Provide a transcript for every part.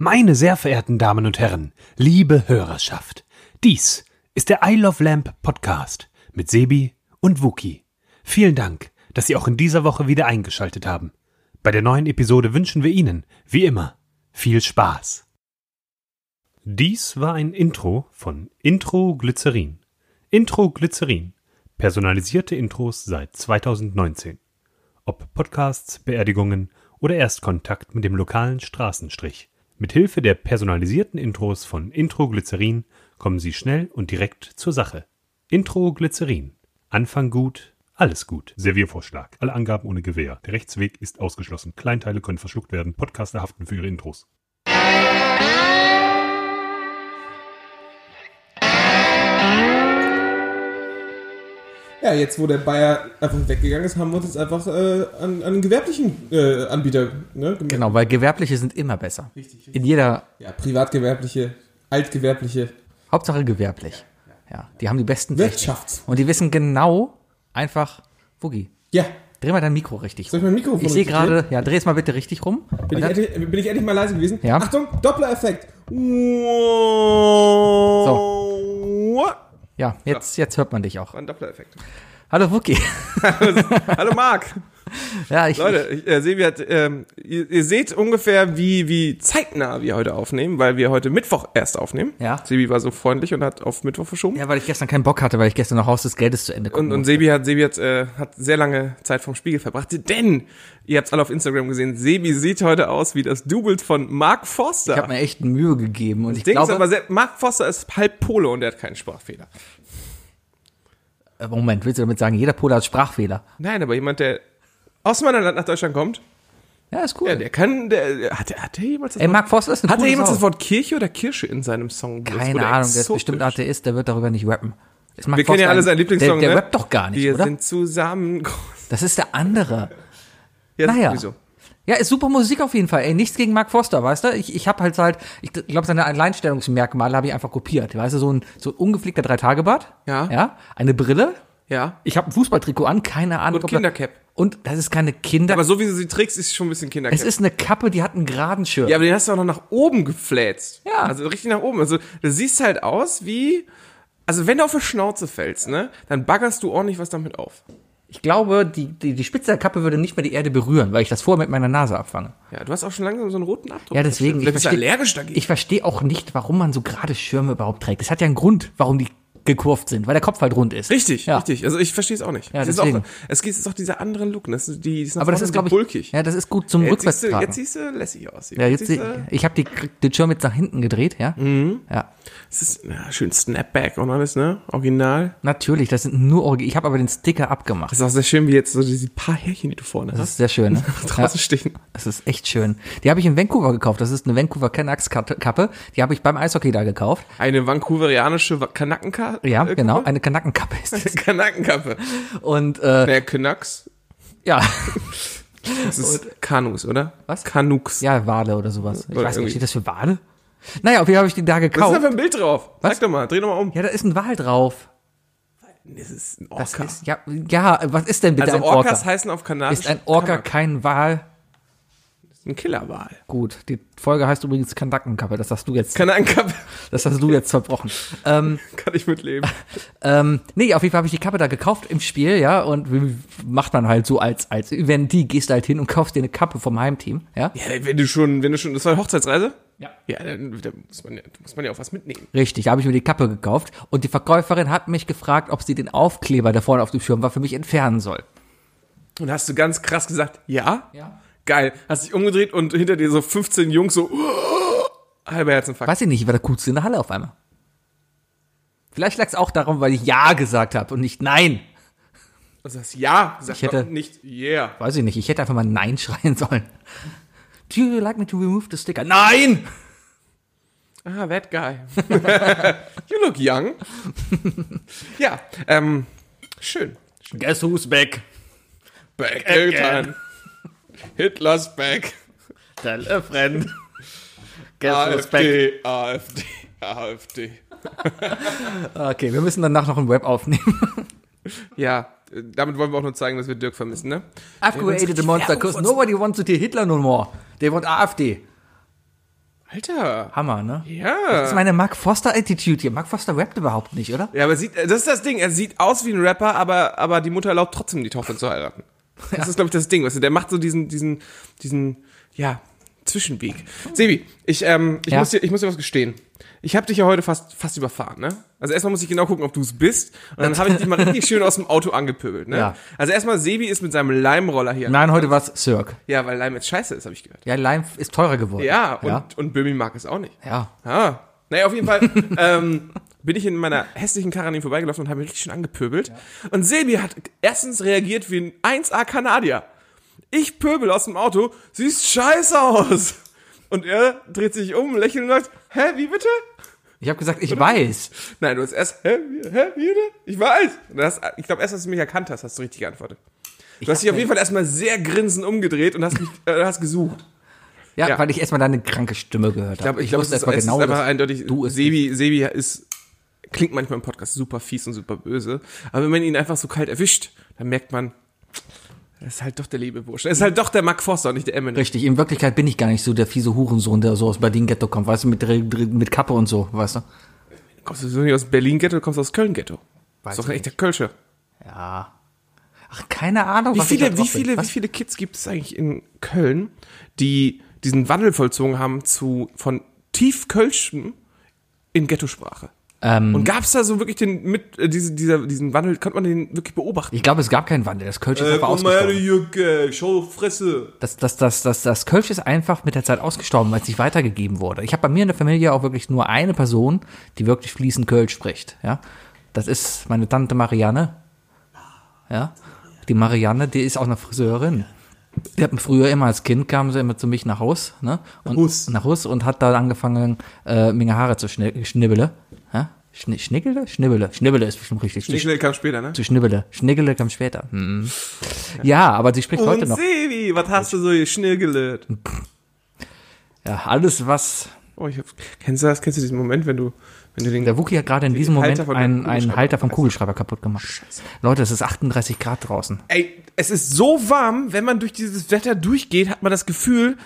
Meine sehr verehrten Damen und Herren, liebe Hörerschaft, dies ist der I Love Lamp Podcast mit Sebi und Wookie. Vielen Dank, dass Sie auch in dieser Woche wieder eingeschaltet haben. Bei der neuen Episode wünschen wir Ihnen, wie immer, viel Spaß. Dies war ein Intro von Intro Glycerin. Intro Glycerin. Personalisierte Intros seit 2019. Ob Podcasts, Beerdigungen oder Erstkontakt mit dem lokalen Straßenstrich. Mit Hilfe der personalisierten Intros von Intro Glycerin kommen Sie schnell und direkt zur Sache. Intro Glycerin. Anfang gut, alles gut. Serviervorschlag. Alle Angaben ohne Gewähr. Der Rechtsweg ist ausgeschlossen. Kleinteile können verschluckt werden. Podcaster haften für ihre Intros. Ja, jetzt wo der Bayer einfach weggegangen ist, haben wir uns jetzt einfach äh, an, an einen gewerblichen äh, Anbieter. Ne, Genau, weil gewerbliche sind immer besser. Richtig, richtig. In jeder, Ja, privatgewerbliche, altgewerbliche, Hauptsache gewerblich. Ja, die haben die besten. Wirtschafts. Und die wissen genau einfach, Woogie, Ja, dreh mal dein Mikro richtig soll ich mein Mikrofon Ich sehe gerade, ja, dreh es mal bitte richtig rum. Bin ich, endlich, bin ich endlich mal leise gewesen? Ja. Achtung, Doppler-Effekt. So. Ja, jetzt, jetzt hört man dich auch. Ein Doppler-Effekt. Hallo Woogie. Hallo Marc. Ja, ich, Leute, ich, äh, Sebi hat, ähm, ihr, ihr seht ungefähr, wie, wie zeitnah wir heute aufnehmen, weil wir heute Mittwoch erst aufnehmen. Ja. Sebi war so freundlich und hat auf Mittwoch verschoben. ja, weil ich gestern keinen Bock hatte, weil ich gestern noch Haus des Geldes zu Ende Und, gucken und musste. Sebi hat, Sebi hat, äh, hat sehr lange Zeit vom Spiegel verbracht, denn ihr habt alle auf Instagram gesehen, Sebi sieht heute aus wie das Double von Mark Forster. Ich habe mir echt Mühe gegeben und ich Ding ist glaube, aber sehr, Mark Forster ist halb Pole und der hat keinen Sprachfehler. Äh, Moment, willst du damit sagen, jeder Pole hat Sprachfehler? Nein, aber jemand, der aus meinem Land nach Deutschland kommt, Ja, ist cool. ja, der kann, der, hat, der- hat der jemals das Ey, Wort, Mark Forster ist eine hat coole jemals Sau. das Wort Kirche oder Kirsche in seinem Song? Keine Ahnung, der ist exotisch? bestimmt Atheist, der wird darüber nicht rappen. Wir kennen ja Forster alle ein- seinen Lieblingssong, Der, der ne? rappt doch gar nicht, Wir oder? sind zusammen. Das ist der andere. Ja, Naja. Wieso? Ja, ist super Musik auf jeden Fall. Ey, nichts gegen Mark Forster, weißt du? Ich, ich habe halt halt, ich glaube, seine Alleinstellungsmerkmale habe ich einfach kopiert. Weißt du, so ein, so ein ungepflegter Dreitagebart. Ja. Ja. Eine Brille. Ja. Ich habe ein Fußballtrikot an, keine Ahnung. Und er- Kindercap. Und das ist keine Kinder. Aber so wie du sie trägst, ist schon ein bisschen Kindercap. es ist eine Kappe, die hat einen geraden Schirm. Ja, aber den hast du auch noch nach oben gefläzt. Ja. Also richtig nach oben. Also du siehst halt aus wie, also wenn du auf die Schnauze fällst, ne, dann baggerst du ordentlich was damit auf. Ich glaube, die, die, die Spitze der Kappe würde nicht mehr die Erde berühren, weil ich das vorher mit meiner Nase abfange. Ja, du hast auch schon langsam so einen roten Abdruck. Ja, deswegen. Vielleicht bist du versteh- allergisch dagegen. Ich verstehe auch nicht, warum man so gerade Schirme überhaupt trägt. Es hat ja einen Grund, warum die gekurvt sind, weil der Kopf halt rund ist. richtig, Ja. richtig. Also ich verstehe es auch nicht. Ja, es ist auch, es ist auch dieser andere Look. ne? Das ist die, die ist Aber das ist, glaube ich, bulkig. ja, das ist gut zum jetzt, siehst du, jetzt siehst du lässig aus. Ja, jetzt, siehst du, ich habe die, den Schirm jetzt nach hinten gedreht, ja? Mhm. Ja, es ist ja, schön Snapback und alles, ne? Original. natürlich, das sind nur Orgi. Ich habe aber den Sticker abgemacht. Das ist auch sehr schön, wie jetzt so diese paar Härchen, die du vorne Das hast, ist sehr schön, ne? ja, draußen stehen. das ist echt schön. Die habe ich in Vancouver gekauft. Das ist eine Vancouver Canucks Kappe. Die habe ich beim Eishockey da gekauft. Eine vancouverianische Kanackenkappe. Ja, genau, eine Kanackenkappe ist das. Kanackenkappe. Und äh, Der Canucks. ja, Das ist Kanus, oder? Was? Canucks. ja, Wale oder sowas. Ich Oder weiß nicht, steht das für Wale? Naja, auf jeden Fall habe ich die da Was ist gekauft. da für ein Bild drauf? Sag doch mal, dreh doch mal um. Ja, da ist ein Wal drauf. Das ist ein Das Orca. ist, ja, ja, was ist denn bitte also ein Orca? Orcas heißen auf Kanadisch Ist ein Orca kein Wal? Ein Killerwal. Gut, die Folge heißt übrigens Kanackenkappe. Das hast du jetzt, Kanackenkappe das hast du jetzt verbrochen. ähm, kann ich mitleben. ähm, nee, auf jeden Fall habe ich die Kappe da gekauft im Spiel, ja, und wie macht man halt so als, als Eventee, gehst du halt hin und kaufst dir eine Kappe vom Heimteam, ja. Ja, wenn du schon, wenn du schon, das war eine Hochzeitsreise? Ja. Ja, dann, dann muss man ja, muss man ja auch was mitnehmen. Richtig, da habe ich mir die Kappe gekauft und die Verkäuferin hat mich gefragt, ob sie den Aufkleber, der vorne auf dem Schirm war, für mich entfernen soll. Und hast du ganz krass gesagt, ja? Ja. Geil. Hast dich umgedreht und hinter dir so 15 Jungs so, halber Herzinfarkt. Weiß ich nicht, ich war der coolste in der Halle auf einmal. Vielleicht lag es auch darum, weil ich Ja gesagt habe und nicht Nein. Du sagst ja, sag Ich hätte- nicht yeah. Weiß ich nicht, ich hätte einfach mal Nein schreien sollen. Do you like me to remove the sticker? Nein! Ah, that guy. you look young. ja, ähm, schön. Guess who's back? Back Again. again. Hitler's back. Tell a friend. Guess? AfD, AfD, AfD. Okay, wir müssen danach noch ein Web aufnehmen. Ja, damit wollen wir auch nur zeigen, dass wir Dirk vermissen, ne? I've created a monster because nobody wants to hear Hitler no more. They want AfD. Alter. Hammer, ne? Das ist Ja. meine Mark Foster Attitude hier. Mark Foster rappt überhaupt nicht, oder? Ja, aber sieht, das ist das Ding. Er sieht aus wie ein Rapper, aber, aber die Mutter erlaubt trotzdem, die Tochter zu heiraten. Das ist, glaube ich, das Ding. Weißt du, der macht so diesen, diesen, diesen, ja, Zwischenweg. Sebi, ich, ähm, ich, Ja. muss dir, ich muss dir was gestehen. Ich habe dich ja heute fast, fast überfahren, ne? Also erstmal muss ich genau gucken, ob du es bist. Und dann habe ich dich mal richtig schön aus dem Auto angepöbelt, ne? Ja. Also erstmal, Sebi ist mit seinem Leimroller hier. Nein, heute war's Cirque. Ja, weil Leim jetzt scheiße ist, habe ich gehört. Ja, Lime ist teurer geworden. Ja, und, Ja. und Böhmi mag es auch nicht. ja. Ah. Naja, auf jeden Fall ähm, bin ich in meiner hässlichen Karre an ihm vorbeigelaufen und habe mich richtig schön angepöbelt. Und Sebi hat erstens reagiert wie ein 1A Kanadier. Ich pöbel aus dem Auto, siehst scheiße aus. Und er dreht sich um, lächelt und sagt, hä, wie bitte? Ich habe gesagt, ich weiß. Nein, du hast erst, hä, wie, hä, wie bitte? Ich weiß. Hast, ich glaube, erst als du mich erkannt hast, hast du richtig geantwortet. Du hast dich auf jeden Fall erstmal sehr grinsend umgedreht und hast mich, äh, hast gesucht. Ja, Ja. weil ich erstmal deine kranke Stimme gehört Ich glaube, habe. ich glaube, es, ist- genau, ist dass eindeutig, du es Sebi, Sebi ist, klingt manchmal im Podcast super fies und super böse, aber wenn man ihn einfach so kalt erwischt, dann merkt man, er ist halt doch der liebe Bursch. Er ist halt doch der Mark Forster und nicht der Eminem. Richtig, in Wirklichkeit bin ich gar nicht so der fiese Hurensohn, der so aus Berlin-Ghetto kommt, weißt du, mit, mit Kappe und so, weißt du? Kommst du so nicht aus Berlin-Ghetto, du kommst aus Köln-Ghetto. Ist doch ich ein echter Kölscher. Ja. Ach, keine Ahnung, Wie was ich viele, wie drauf bin. viele, wie viele Kids gibt es eigentlich in Köln, die diesen Wandel vollzogen haben zu, von tief Kölschem in Ghetto-Sprache? Ähm, Und gab es da so wirklich den, mit, äh, diese, dieser, diesen Wandel, konnte man den wirklich beobachten? ich glaube, es gab keinen Wandel. Das Kölsch ist Äh, einfach ausgestorben. Jucke, schau Fresse. Das, das, das, das, das Kölsch ist einfach mit der Zeit ausgestorben, weil es nicht weitergegeben wurde. Ich habe bei mir in der Familie auch wirklich nur eine Person, die wirklich fließend Kölsch spricht. Ja, Das ist meine Tante Marianne. Ja, die Marianne, die ist auch eine Friseurin. Die hat früher immer als Kind kam sie immer zu mich nach Haus, ne? Und, Hus. Nach Hus und hat da angefangen, äh, meine Haare zu schni schnibbele. Ja? Schni schniggele? Schnibbele. Schnibbele ist bestimmt richtig. Schnell kam später, ne? Zu Schnibbele. Schniggele kam später. Mhm. Ja, aber sie spricht heute Und noch. Sebi, was hast du so hier schnirgelt? Ja, alles, was. Oh, ich hab, kennst du das? Kennst du diesen Moment, wenn du, wenn du den, Der Wookie hat gerade in diesem Moment einen, einen Kugelschreiber Halter vom Kugelschreiber kaputt gemacht. Leute, es ist 38 Grad draußen. ey, es ist so warm, wenn man durch dieses Wetter durchgeht, hat man das Gefühl,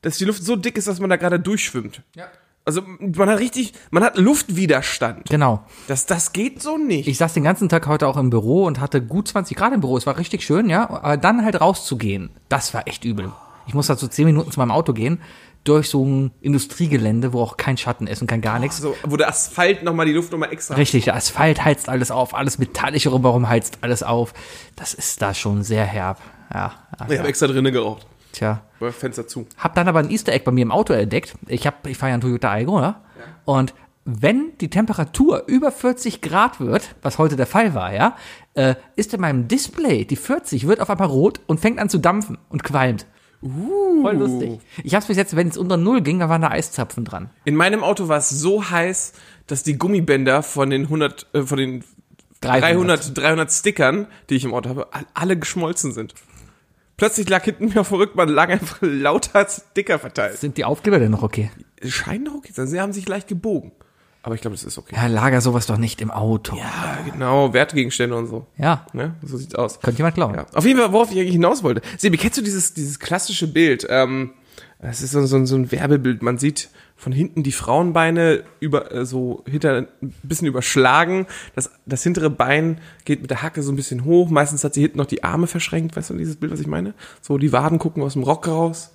dass die Luft so dick ist, dass man da gerade durchschwimmt. Ja. Also, man hat richtig, man hat Luftwiderstand. Genau. Das, das geht so nicht. Ich saß den ganzen Tag heute auch im Büro und hatte gut 20 Grad im Büro. Es war richtig schön, ja. Aber dann halt rauszugehen, das war echt übel. Ich musste dazu 10 Minuten zu meinem Auto gehen, durch so ein Industriegelände, wo auch kein Schatten ist und kein gar nichts. so, wo der Asphalt nochmal die Luft nochmal extra. Richtig, der Asphalt heizt alles auf, alles Metallische rumherum heizt alles auf. Das ist da schon sehr herb. Ja, ja, Ich habe extra drinnen geraucht. tja. War Fenster zu. Hab dann aber ein Easter Egg bei mir im Auto entdeckt. Ich hab, ich fahre ja einen Toyota Aygo, ne? Und wenn die Temperatur über 40 Grad wird, was heute der Fall war, ja, äh, ist in meinem Display die 40 wird auf einmal rot und fängt an zu dampfen und qualmt. Uh. Voll lustig. Ich hab's bis jetzt, wenn es unter Null ging, da waren da Eiszapfen dran. In meinem Auto war es so heiß, dass die Gummibänder von den 100, äh, von den 300, 300 Stickern, die ich im Auto habe, all- alle geschmolzen sind. Plötzlich lag hinten mir auf dem Rückbank lag einfach lauter Sticker verteilt. Sind die Aufkleber denn noch okay? Scheinen doch okay zu sein. Sie haben sich leicht gebogen. Aber ich glaube, das ist okay. Ja, lager sowas doch nicht im Auto. Ja, genau, Wertgegenstände und so. Ja. Ne? So sieht's aus. Könnte jemand klauen. Ja. Auf jeden Fall, worauf ich eigentlich hinaus wollte. Sebi, kennst du dieses, dieses klassische Bild? Ähm, es ist so, so, so ein Werbebild. Man sieht von hinten die Frauenbeine über, äh, so hinter, ein bisschen überschlagen. Das, das hintere Bein geht mit der Hacke so ein bisschen hoch. Meistens hat sie hinten noch die Arme verschränkt. Weißt du dieses Bild, was ich meine? So, die Waden gucken aus dem Rock raus.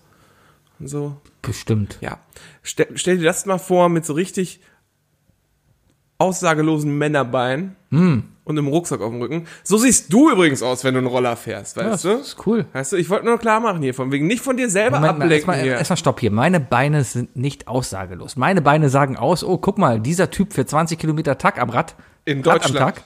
Und so. Bestimmt. Ja. Stell, stell dir das mal vor mit so richtig aussagelosen Männerbeinen Hm. und einem Rucksack auf dem Rücken. So siehst du übrigens aus, wenn du einen Roller fährst, weißt das du? ist cool. Weißt du, ich wollte nur klar machen hier, von wegen nicht von dir selber Moment ablenken erstmal, erstmal stopp hier. Meine Beine sind nicht aussagelos. Meine Beine sagen aus, oh, guck mal, dieser Typ für 20 Kilometer Tag am Rad. In Rad Deutschland. Am Tag,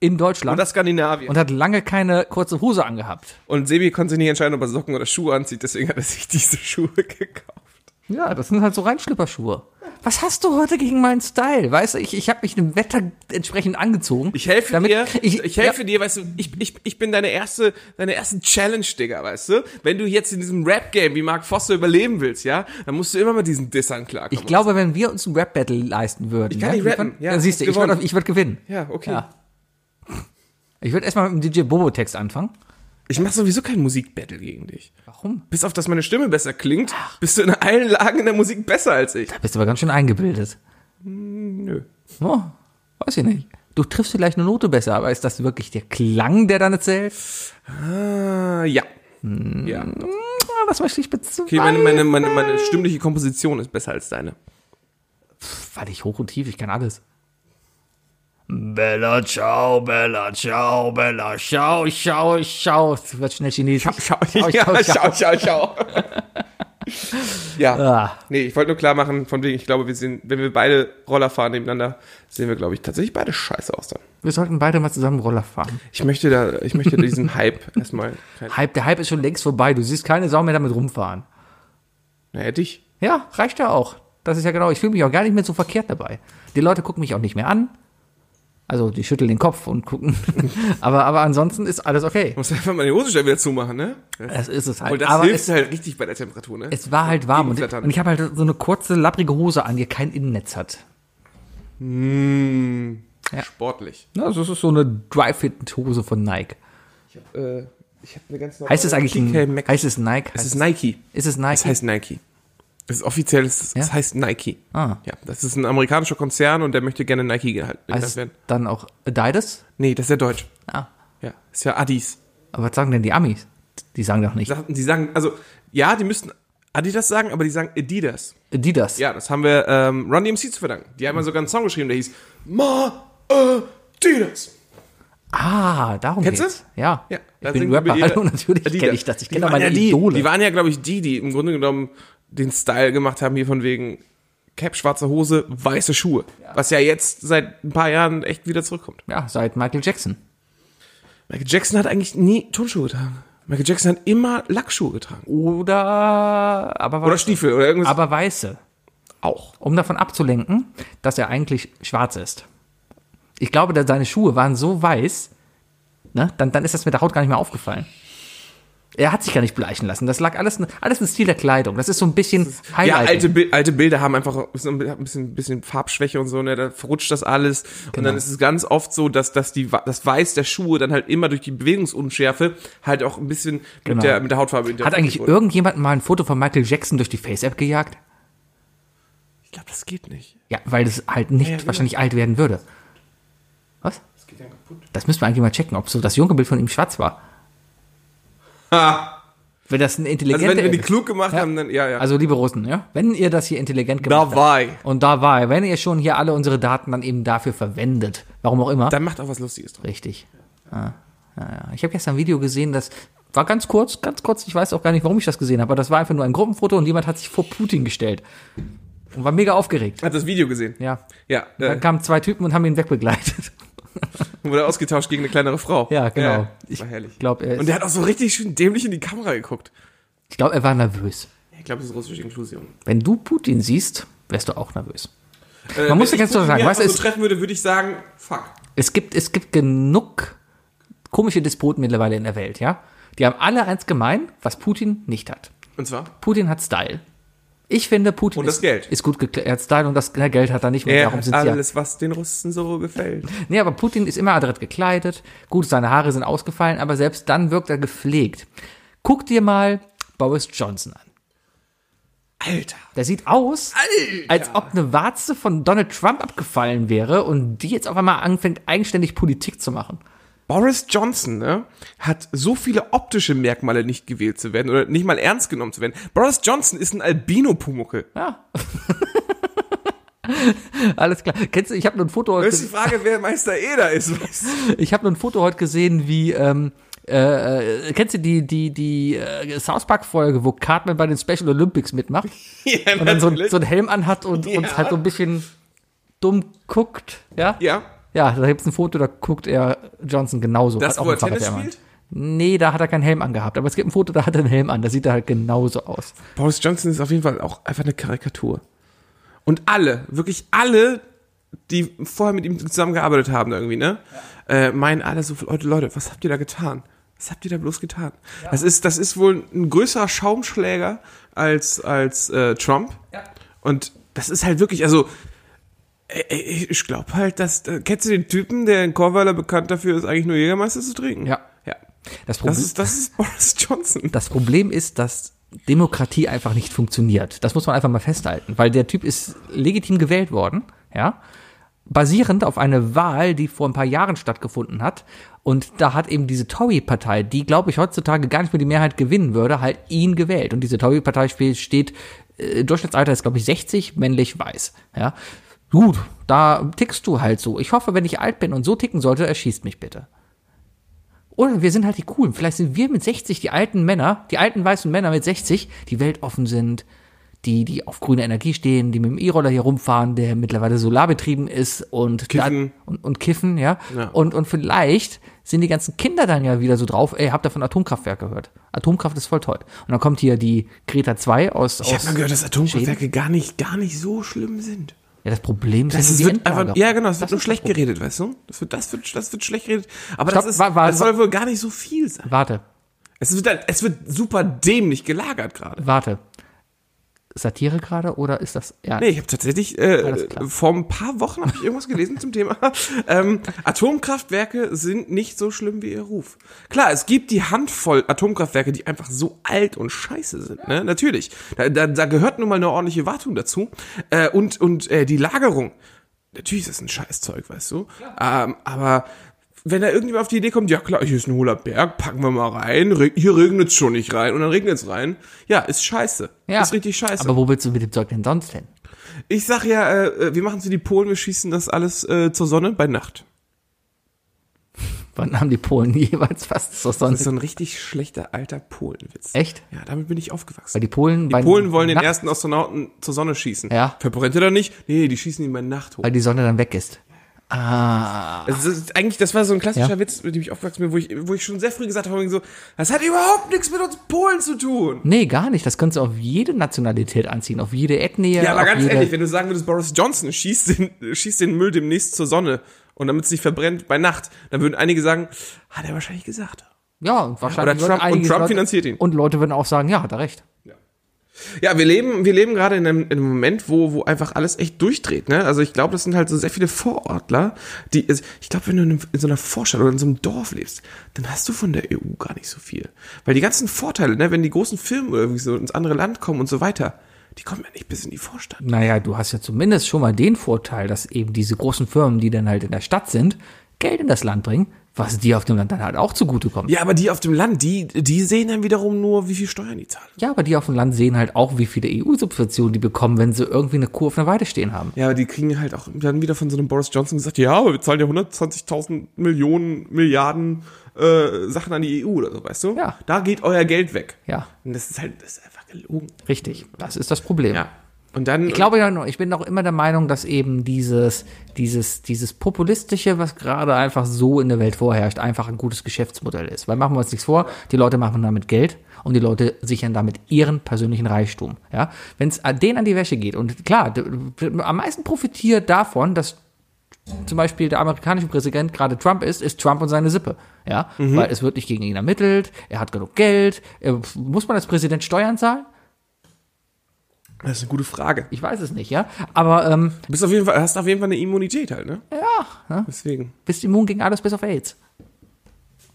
in Deutschland. und das Skandinavien. und hat lange keine kurze Hose angehabt. Und Sebi konnte sich nicht entscheiden, ob er Socken oder Schuhe anzieht, deswegen hat er sich diese Schuhe gekauft. Ja, das sind halt so Reinschlipperschuhe. Was hast du heute gegen meinen Style? Weißt du, ich, ich habe mich dem Wetter entsprechend angezogen. Ich helfe damit, dir, Ich, ich, helfe dir, weißt du, ich, ich, ich bin deine erste, deine erste Challenge, Digga, weißt du? Wenn du jetzt in diesem Rap-Game wie Mark Foster überleben willst, ja, dann musst du immer mit diesen Dissern klarkommen. Ich glaube, wenn wir uns ein Rap-Battle leisten würden, Ich kann ja, nicht rappen, können- ja, dann siehst du, ich würde ich würd gewinnen. Ja, okay. Ja. Ich würde erstmal mit dem DJ Bobo-Text anfangen. Ich mache sowieso kein Musikbattle gegen dich. Warum? Bis auf, dass meine Stimme besser klingt, bist du in allen Lagen in der Musik besser als ich. Da bist du aber ganz schön eingebildet. Nö. Oh, weiß ich nicht. Du triffst vielleicht eine Note besser, aber ist das wirklich der Klang, der dann erzählt? Ah, ja. Ja. Ah, Das möchte ich bezweifeln. Okay, meine, meine, meine, meine stimmliche Komposition ist besser als deine. Weil ich hoch und tief, ich kann alles. Bella ciao, Bella ciao, Bella ciao, ciao, ciao. Das wird schnell chinesisch. Schau, ja, schau, schau, schau. ja. Ah, Nee, ich wollte nur klar machen, von wegen, ich glaube, wir sehen, wenn wir beide Roller fahren nebeneinander, sehen wir, glaube ich, tatsächlich beide scheiße aus dann. wir sollten beide mal zusammen Roller fahren. Ich möchte da, ich möchte diesen Hype erstmal, Hype, der Hype ist schon längst vorbei. Du siehst keine Sau mehr damit rumfahren. naja, dich. Ja, reicht ja auch. Das ist ja genau, ich fühle mich auch gar nicht mehr so verkehrt dabei. Die Leute gucken mich auch nicht mehr an. Also, die schütteln den Kopf und gucken. aber, aber ansonsten ist alles okay. Du musst einfach mal die Hosenstall wieder zumachen, ne? Das ist es Und halt. das aber hilft es, halt richtig bei der Temperatur, ne? es war halt warm und, Gegenflattern. und ich habe halt so eine kurze, lapprige Hose an, die kein Innennetz hat. Mmh, Ja. Sportlich. Ja, Also, es ist so eine Dry-Fit-Hose von Nike. Äh, ich habe eine ganz normale Heißt es eigentlich ein, heißt es Nike? Es Heißt ist Nike. ist es Nike? Es heißt Nike. Es ist offiziell, es, Ja? heißt Nike. Ah. Ja, das ist ein amerikanischer Konzern und der möchte gerne Nike gehalten heißt werden. dann auch Adidas? Nee, das ist ja deutsch. Ah. Ja, ist ja Adis. Aber was sagen denn die Amis? Die sagen doch nicht. Die sagen, also, ja, die müssten Adidas sagen, aber die sagen Adidas. Adidas. Ja, das haben wir ähm, Run DMC zu verdanken. Die haben mal sogar einen Song geschrieben, der hieß Ma Adidas. Ah, darum Kennst geht's. du? Ja. Ja, ich bin Rapper, hallo, natürlich kenne ich das. Ich kenne meine ja die, Idole. Die waren ja, glaube ich, die, die im Grunde genommen den Style gemacht haben, hier von wegen Cap, schwarze Hose, weiße Schuhe. Was ja jetzt seit ein paar Jahren echt wieder zurückkommt. ja, seit Michael Jackson. Michael Jackson hat eigentlich nie Turnschuhe getragen. Michael Jackson hat immer Lackschuhe getragen. Oder, aber, Oder Stiefel oder irgendwas. aber weiße. auch. Um davon abzulenken, dass er eigentlich schwarz ist. Ich glaube, dass seine Schuhe waren so weiß, ne, dann, dann ist das mit der Haut gar nicht mehr aufgefallen. Er hat sich gar nicht bleichen lassen. Das lag alles, alles im Stil der Kleidung. Das ist so ein bisschen Ja, Highlighting. alte, Bi- alte Bilder haben einfach so ein bisschen, bisschen Farbschwäche und so, ne, da verrutscht das alles. Und Genau. dann ist es ganz oft so, dass, dass die, das Weiß der Schuhe dann halt immer durch die Bewegungsunschärfe halt auch ein bisschen Genau. mit, der, mit der Hautfarbe Hat eigentlich wurde. irgendjemand mal ein Foto von Michael Jackson durch die Face-App gejagt? Ich glaube, das geht nicht. Ja, weil das halt nicht Ja, genau. wahrscheinlich alt werden würde. Was? Das geht ja kaputt. Das müssen wir eigentlich mal checken, ob so das junge Bild von ihm schwarz war. Ha! Wenn das ein Also intelligenter wenn, wenn die ist. klug gemacht Ja. haben, dann, ja, ja. Also liebe Russen, ja, wenn ihr das hier intelligent gemacht habt. Dabei. Und da war, wenn ihr schon hier alle unsere Daten dann eben dafür verwendet, warum auch immer. Dann macht auch was Lustiges drauf. Richtig. Ah, ja, ja. Ich habe gestern ein Video gesehen, das war ganz kurz, ganz kurz, ich weiß auch gar nicht, warum ich das gesehen habe, aber das war einfach nur ein Gruppenfoto und jemand hat sich vor Putin gestellt. Und war mega aufgeregt. Hat das Video gesehen? Ja. Ja, Dann äh, kamen zwei Typen und haben ihn wegbegleitet. wurde ausgetauscht gegen eine kleinere Frau. Ja, genau. Ja, Ich war herrlich. glaub, er Und der hat auch so richtig schön dämlich in die Kamera geguckt. Ich glaube, er war nervös. Ich glaube, das ist russische Inklusion. Wenn du Putin siehst, wärst du auch nervös. Äh, Man muss ja ganz so sagen, einfach es- so treffen würde, würde ich sagen, fuck. Es gibt, es gibt genug komische Despoten mittlerweile in der Welt, ja? Die haben alle eins gemein, was Putin nicht hat. Und zwar? Putin hat Style. Ich finde, Putin Und das ist, Geld. ist gut geklärt. Und das Geld hat er nicht mehr. Er Darum sind sie ja. alles, was den Russen so gefällt. Nee, aber Putin ist immer adrett gekleidet. Gut, seine Haare sind ausgefallen, aber selbst dann wirkt er gepflegt. Guck dir mal Boris Johnson an. Alter. Der sieht aus, Alter. als ob eine Warze von Donald Trump abgefallen wäre und die jetzt auf einmal anfängt, eigenständig Politik zu machen. Boris Johnson ne, hat so viele optische Merkmale nicht gewählt zu werden oder nicht mal ernst genommen zu werden. Boris Johnson ist ein Albino-Pumuckel. Ja. Alles klar. Kennst du, ich habe nur ein Foto heute, Das ist die Frage, wer Meister Eder ist. Weißt du? ich habe nur ein Foto heute gesehen, wie ähm, äh, äh, kennst du die die die äh, South Park Folge, wo Cartman bei den Special Olympics mitmacht ja, und dann so, so einen Helm anhat und Ja. und halt so ein bisschen dumm guckt, ja? ja, Ja, da gibt's ein Foto, da guckt er Johnson genauso. das, Hat auch wo er Tennis spielt. Nee, da hat er keinen Helm angehabt. Aber es gibt ein Foto, da hat er einen Helm an. Da sieht er halt genauso aus. Boris Johnson ist auf jeden Fall auch einfach eine Karikatur. Und alle, wirklich alle, die vorher mit ihm zusammengearbeitet haben irgendwie, ne, äh, meinen alle so, Leute, Leute, was habt ihr da getan? Was habt ihr da bloß getan? Das ist, das ist wohl ein größerer Schaumschläger als, als äh, Trump. Ja. Und das ist halt wirklich, also, ich glaube halt, dass, äh, kennst du den Typen, der in Korweiler bekannt dafür ist, eigentlich nur Jägermeister zu trinken? Ja. Ja. Das, Proble Das ist, das ist Boris Johnson. das Problem ist, dass Demokratie einfach nicht funktioniert. Das muss man einfach mal festhalten, weil der Typ ist legitim gewählt worden, ja, basierend auf eine Wahl, die vor ein paar Jahren stattgefunden hat. Und da hat eben diese Tory-Partei, die, glaube ich, heutzutage gar nicht mehr die Mehrheit gewinnen würde, halt ihn gewählt. Und diese Tory-Partei steht, äh, Durchschnittsalter ist, glaube ich, 60, männlich, weiß. Ja. Gut, da tickst du halt so. Ich hoffe, wenn ich alt bin und so ticken sollte, erschießt mich bitte. Oder wir sind halt die Coolen. Vielleicht sind wir mit 60 die alten Männer, die alten weißen Männer mit 60, die weltoffen sind, die, die auf grüne Energie stehen, die mit dem E-Roller hier rumfahren, der mittlerweile solarbetrieben ist und Kiffen. Und, und kiffen, ja. Ja. Und, und vielleicht sind die ganzen Kinder dann ja wieder so drauf, ey, habt ihr von Atomkraftwerk gehört? Atomkraft ist voll toll. Und dann kommt hier die Greta 2 aus, Ich habe aus mal gehört, dass Atomkraftwerke gar nicht, gar nicht so schlimm sind. Ja, das Problem ist, Das ja ist, die wird einfach, ja, genau, es wird nur schlecht Problem. geredet, weißt du? Das wird, das wird, das wird schlecht geredet. Aber Stopp, das ist, wa- wa- das soll wohl gar nicht so viel sein. Warte, Es wird, es wird super dämlich gelagert gerade. warte. Satire gerade oder ist das ernst? Nee, ich habe tatsächlich äh, vor ein paar Wochen habe ich irgendwas gelesen zum Thema. Ähm, Atomkraftwerke sind nicht so schlimm wie ihr Ruf. Klar, es gibt die Handvoll Atomkraftwerke, die einfach so alt und scheiße sind. Ne? Natürlich, da, da, da gehört nun mal eine ordentliche Wartung dazu äh, und und äh, die Lagerung. Natürlich ist das ein Scheißzeug, weißt du. Ähm, aber wenn da irgendjemand auf die Idee kommt, ja klar, hier ist ein hohler Berg, packen wir mal rein, hier regnet's schon nicht rein und dann regnet's rein. Ja, ist scheiße. Ja. Ist richtig scheiße. Aber wo willst du mit dem Zeug denn sonst hin? Ich sag ja, äh, wir machen es wie die Polen, wir schießen das alles äh, zur Sonne bei Nacht. Wann haben die Polen jeweils fast so Das ist so ein richtig schlechter alter Polenwitz. Echt? Ja, damit bin ich aufgewachsen. Weil die Polen, Die Polen wollen den Nacht, ersten Astronauten zur Sonne schießen. Ja. Verbrennt er dann nicht? Nee, die schießen ihn bei Nacht hoch. weil die Sonne dann weg ist. Ah. Das ist eigentlich, das war so ein klassischer Ja. Witz, mit dem ich aufgewachsen bin, wo ich, wo ich schon sehr früh gesagt habe, so, das hat überhaupt nichts mit uns Polen zu tun. Nee, gar nicht. Das kannst du auf jede Nationalität anziehen, auf jede Ethnie. Ja, aber ganz ehrlich, wenn du sagen würdest, Boris Johnson schießt den, schießt den Müll demnächst zur Sonne und damit es nicht verbrennt bei Nacht, dann würden einige sagen, hat er wahrscheinlich gesagt. Ja, und wahrscheinlich. Oder Trump- und Trump finanziert ihn. Und Leute würden auch sagen, ja, hat er recht. Ja, wir leben, wir leben gerade in einem, in einem Moment, wo, wo einfach alles echt durchdreht, ne? Also ich glaube, das sind halt so sehr viele Vorortler, die, also ich glaube, wenn du in, so einer Vorstadt oder in so einem Dorf lebst, dann hast du von der EU gar nicht so viel. Weil die ganzen Vorteile, ne, wenn die großen Firmen irgendwie so ins andere Land kommen und so weiter, die kommen ja nicht bis in die Vorstadt. Naja, du hast ja zumindest schon mal den Vorteil, dass eben diese großen Firmen, die dann halt in der Stadt sind, Geld in das Land bringen, was dir auf dem Land dann halt auch zugutekommt. Ja, aber die auf dem Land, die, die sehen dann wiederum nur, wie viel Steuern die zahlen. Ja, aber die auf dem Land sehen halt auch, wie viele EU-Subventionen die bekommen, wenn sie irgendwie eine Kuh auf einer Weide stehen haben. Ja, aber die kriegen halt auch dann wieder von so einem Boris Johnson gesagt, ja, aber wir zahlen ja 120.000 Millionen, Milliarden äh, Sachen an die EU oder so, weißt du? Ja. Da geht euer Geld weg. Ja, Und das ist halt, das ist einfach gelogen. richtig. Das ist das Problem. Ja. Und dann. Ich glaube ja noch, ich bin noch immer der Meinung, dass eben dieses, dieses, dieses populistische, was gerade einfach so in der Welt vorherrscht, einfach ein gutes Geschäftsmodell ist. Weil machen wir uns nichts vor, die Leute machen damit Geld und die Leute sichern damit ihren persönlichen Reichtum. Ja, wenn es denen an die Wäsche geht und klar, am meisten profitiert davon, dass zum Beispiel der amerikanische Präsident gerade Trump ist, ist Trump und seine Sippe. Ja, weil es wird nicht gegen ihn ermittelt, er hat genug Geld. Er, muss man als Präsident Steuern zahlen? Das ist eine gute Frage. Ich weiß es nicht, ja. Aber ähm, Du bist auf jeden Fall, hast auf jeden Fall eine Immunität halt, ne? Ja. Deswegen. bist immun gegen alles bis auf AIDS.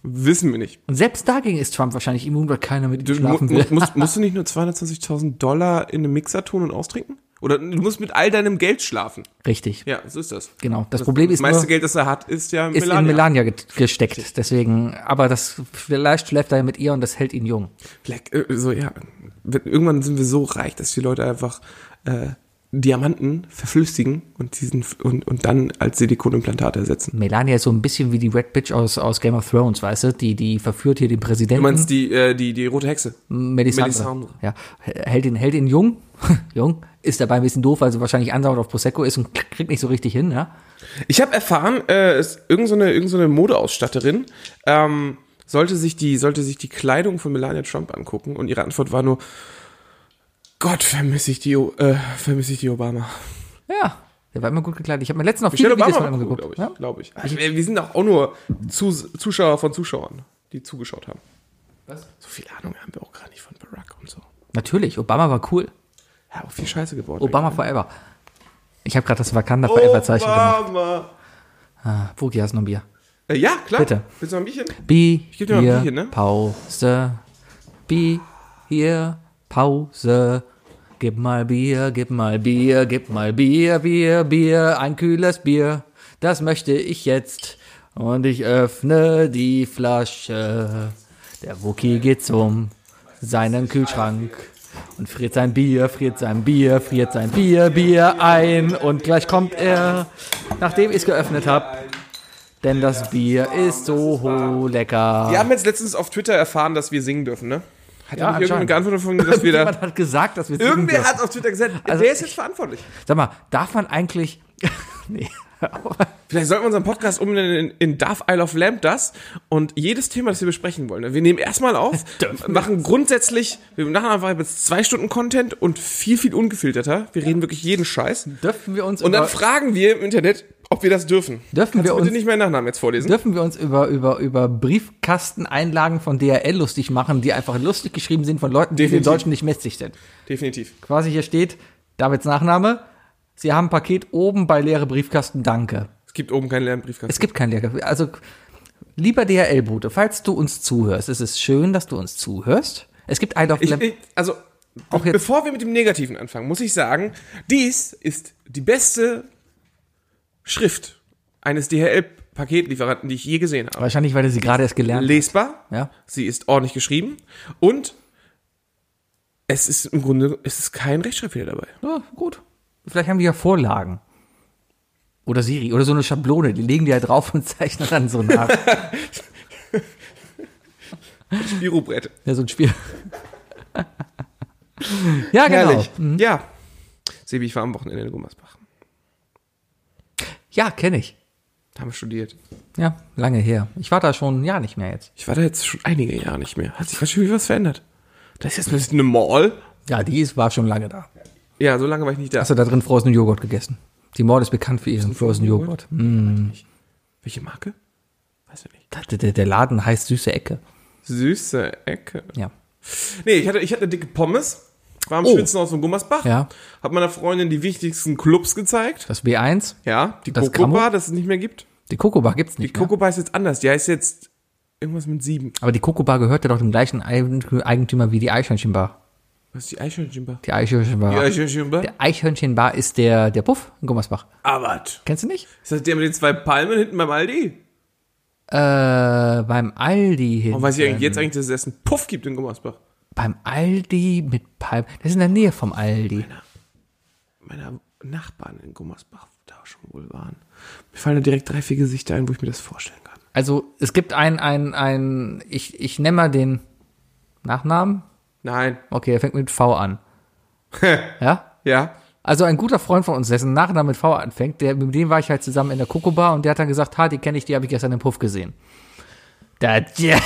Wissen wir nicht. Und selbst dagegen ist Trump wahrscheinlich immun, weil keiner mit ihm Du schlafen mu will. musst, musst du nicht nur 220.000 Dollar in einem Mixer tun und austrinken? Oder du musst mit all deinem Geld schlafen. Richtig, Ja, so ist das. genau. Das, Problem das ist meiste nur, Geld, das er hat, ist ja ist in Melania ge- gesteckt. Deswegen, aber das vielleicht schläft er ja mit ihr und das hält ihn jung. Vielleicht, äh, so, ja. Irgendwann sind wir so reich, dass die Leute einfach äh, Diamanten verflüssigen und diesen und, und dann als Silikonimplantate ersetzen. Melania ist so ein bisschen wie die Red Bitch aus, aus Game of Thrones, weißt du? Die, die verführt hier den Präsidenten. Du meinst die, äh, die, die rote Hexe? Melisandre. Melisandre. Ja, hält ihn, hält ihn jung. jung. Ist dabei ein bisschen doof, weil sie wahrscheinlich andauernd auf Prosecco ist und kriegt nicht so richtig hin, ja? Ich habe erfahren, äh, es irgend so eine, irgend so eine Modeausstatterin ähm, sollte sich die sollte sich die Kleidung von Melania Trump angucken und ihre Antwort war nur Gott vermisse ich die äh, vermisse ich die Obama. Ja. Der war immer gut gekleidet. Ich habe mir letztens noch Michelle viele Videos Obama von ihm geguckt. glaube ich, Ja? glaube ich. Also, wir sind auch, auch nur Zus Zuschauer von Zuschauern, die zugeschaut haben. Was? So viel Ahnung haben wir auch gar nicht von Barack und so. Natürlich, Obama war cool. Ja, auch viel Scheiße geworden. Obama forever. Ich habe gerade das Wakanda Forever Zeichen gemacht. Obama. Ah, Wookie, hast du noch ein Bier? Äh, ja, klar. Bitte. Willst du noch ein Bierchen? Bier, geb dir mal ein Bierchen, ne? Pause. Bier, hier, Pause. Gib mal Bier, gib mal Bier, gib mal Bier, Bier, Bier, ein kühles Bier. Das möchte ich jetzt. Und ich öffne die Flasche. Der Wookie geht zum seinen Kühlschrank und friert sein Bier, friert sein Bier, friert sein Bier, Bier ein. Und gleich kommt er, nachdem ich es geöffnet habe. Denn das Bier ist so lecker. Wir haben jetzt letztens auf Twitter erfahren, dass wir singen dürfen, ne? Hat Ja, irgendjemand geantwortet von, dass wir da. Jemand hat gesagt, dass wir Irgendwer hat auf Twitter gesagt, Also der ist jetzt verantwortlich. Sag mal, darf man eigentlich... nee. Vielleicht sollten wir unseren Podcast umbenennen in, in Darf Isle of Lamp das und jedes Thema, das wir besprechen wollen. Wir nehmen erstmal auf, machen grundsätzlich, wir machen einfach jetzt zwei Stunden Content und viel, viel ungefilterter. Wir reden wirklich jeden Scheiß. Dürfen wir uns Und dann fragen wir im Internet, ob wir das dürfen. Dürfen Kannst wir du bitte uns- nicht meinen Nachnamen jetzt vorlesen? dürfen wir uns über, über, über Briefkasteneinlagen von DRL lustig machen, die einfach lustig geschrieben sind von Leuten, die den Definitiv. Deutschen nicht mächtig sind. Definitiv. Quasi hier steht, Davids Nachname, Sie haben ein Paket oben bei leere Briefkasten, danke. Es gibt oben keinen leeren Briefkasten. Es gibt kein leere, also lieber DRL-Bote, falls du uns zuhörst, es ist schön, dass du uns zuhörst. Es gibt I Love Lamp. also, Auch jetzt- bevor wir mit dem Negativen anfangen, muss ich sagen, dies ist die beste Schrift eines DHL-Paketlieferanten, die ich je gesehen habe. Wahrscheinlich, weil er sie gerade erst gelernt hat. Lesbar, Ja. sie ist ordentlich geschrieben und es ist im Grunde, es ist kein Rechtschreibfehler dabei. Ja, gut. Vielleicht haben die ja Vorlagen. Oder Siri. Oder so eine Schablone. Die legen die halt drauf und zeichnen dann so nach. Spirobrett. ja, so ein Spiel. ja, genau. Herrlich. Ja. Sebi, ich war am Wochenende in Gummersbach. Ja, kenne ich. Da haben wir studiert. Ja, lange her. Ich war da schon ein Jahr nicht mehr jetzt. Ich war da jetzt schon einige Jahre nicht mehr. Hat sich ganz schön was verändert. Da ist jetzt ein bisschen eine Mall. Ja, die ist, war schon lange da. Ja, so lange war ich nicht da. Hast du da drin Frozen Joghurt gegessen? Die Mord ist bekannt für ihren Frozen Joghurt. Mm. Welche Marke? Weiß ich nicht. Der, der, der Laden heißt Süße Ecke. Süße Ecke. Ja. Nee, ich hatte, ich hatte dicke Pommes. War am Oh. Schwitzenhaus von Gummersbach. Ja. Hab meiner Freundin die wichtigsten Clubs gezeigt. Das B1. Ja, die Das Coco? Bar, das es nicht mehr gibt. Die Coco Bar gibt's Die nicht mehr. Coco Bar ist jetzt anders. Die heißt jetzt irgendwas mit sieben. Aber die Coco Bar gehört ja doch dem gleichen Eigentümer wie die Eichhörnchen Bar. Was ist die Eichhörnchen Bar? Die Eichhörnchen Bar. Die Eichhörnchen Bar? Der Eichhörnchen Bar ist der, der Puff in Gummersbach. Aber. Kennst du nicht? Ist das der mit den zwei Palmen hinten beim Aldi? Äh, beim Aldi hin. Warum weiß ich eigentlich jetzt eigentlich, dass es erst einen Puff gibt in Gummersbach? Beim Aldi mit Palm. Das ist in der Nähe vom Aldi. Meiner Nachbarn in Gummersbach da schon wohl waren. Mir fallen da direkt drei, vier Gesichter ein, wo ich mir das vorstellen kann. Also, es gibt ein, ein, ein, ich, ich nenne mal den Nachnamen. Nein. Okay, er fängt mit V an. ja? Ja. Also ein guter Freund von uns, dessen Nachname mit V anfängt, der, mit dem war ich halt zusammen in der Coco Bar und der hat dann gesagt, ha, die kenne ich, die habe ich gestern im Puff gesehen. Da, ja,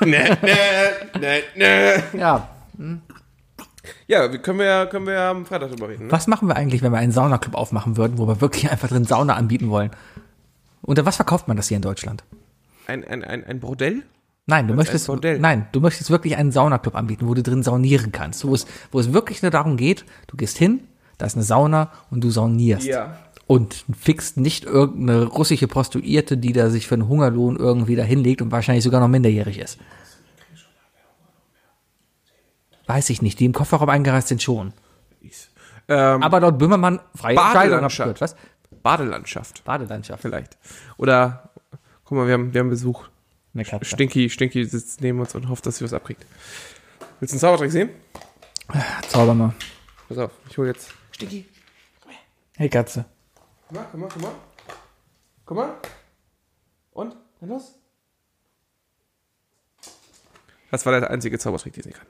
nee, nee, nee, nee. ja. Ja, können wir, ja- können wir am Freitag drüber reden. Ne? Was machen wir eigentlich, wenn wir einen Saunaclub aufmachen würden, wo wir wirklich einfach drin Sauna anbieten wollen? Unter was verkauft man das hier in Deutschland? Ein, ein, ein, ein Bordell? Nein, du möchtest, Bordell. nein, du möchtest wirklich einen Saunaclub anbieten, wo du drin saunieren kannst, wo es, wo es wirklich nur darum geht, du gehst hin, da ist eine Sauna und du saunierst. Ja. Und fixst nicht irgendeine russische Prostituierte, die da sich für einen Hungerlohn irgendwie da hinlegt und wahrscheinlich sogar noch minderjährig ist. Weiß ich nicht, die im Kofferraum eingereist sind schon. Ähm, Aber laut Böhmermann freie Badelandschaft. gehört. Was? Badelandschaft. Badelandschaft. Vielleicht. Oder, guck mal, wir haben, wir haben Besuch. Eine Katze. Stinky, Stinky sitzt neben uns und hofft, dass sie was abkriegt. Willst du einen Zaubertrick sehen? Zauber mal. Pass auf, ich hole jetzt. Stinky. Hey Katze. Komm mal, komm mal, komm mal. Komm mal. Und? Dann los. Das war der einzige Zaubertrick, den sie kann.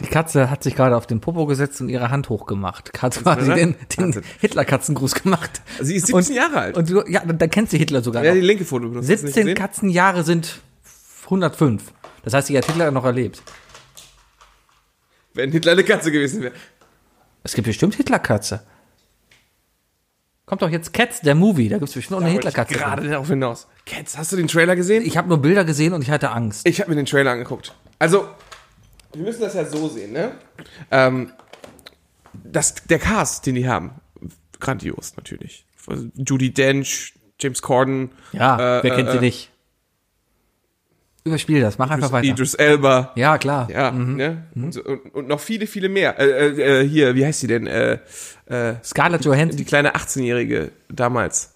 Die Katze hat sich gerade auf den Popo gesetzt und ihre Hand hochgemacht. Hat quasi den, den. Hitler-Katzengruß gemacht. Sie ist 17 Jahre alt. Und du, ja, dann kennst du Hitler sogar ja, noch. die linke Foto benutzt. Hast du nicht 17 gesehen? Katzenjahre sind 105. Das heißt, sie hat Hitler noch erlebt. Wenn Hitler eine Katze gewesen wäre. Es gibt bestimmt Hitlerkatze. Kommt doch jetzt Cats, der Movie. Da gibt es bestimmt auch eine Hitlerkatze. Gerade darauf hinaus. Cats, hast du den Trailer gesehen? Ich habe nur Bilder gesehen und ich hatte Angst. Ich habe mir den Trailer angeguckt. Also, wir müssen das ja so sehen, ne? Ähm, das, der Cast, den die haben, grandios natürlich. Judy Dench, James Corden. Ja, äh, wer kennt äh, sie nicht? Überspiel das, mach einfach weiter. Idris Elba. Ja, klar. Ja, ne? Und, so, und, und noch viele, viele mehr. Äh, äh, äh, hier, wie heißt sie denn? Äh, äh, Scarlett Johansson. die kleine 18-Jährige damals.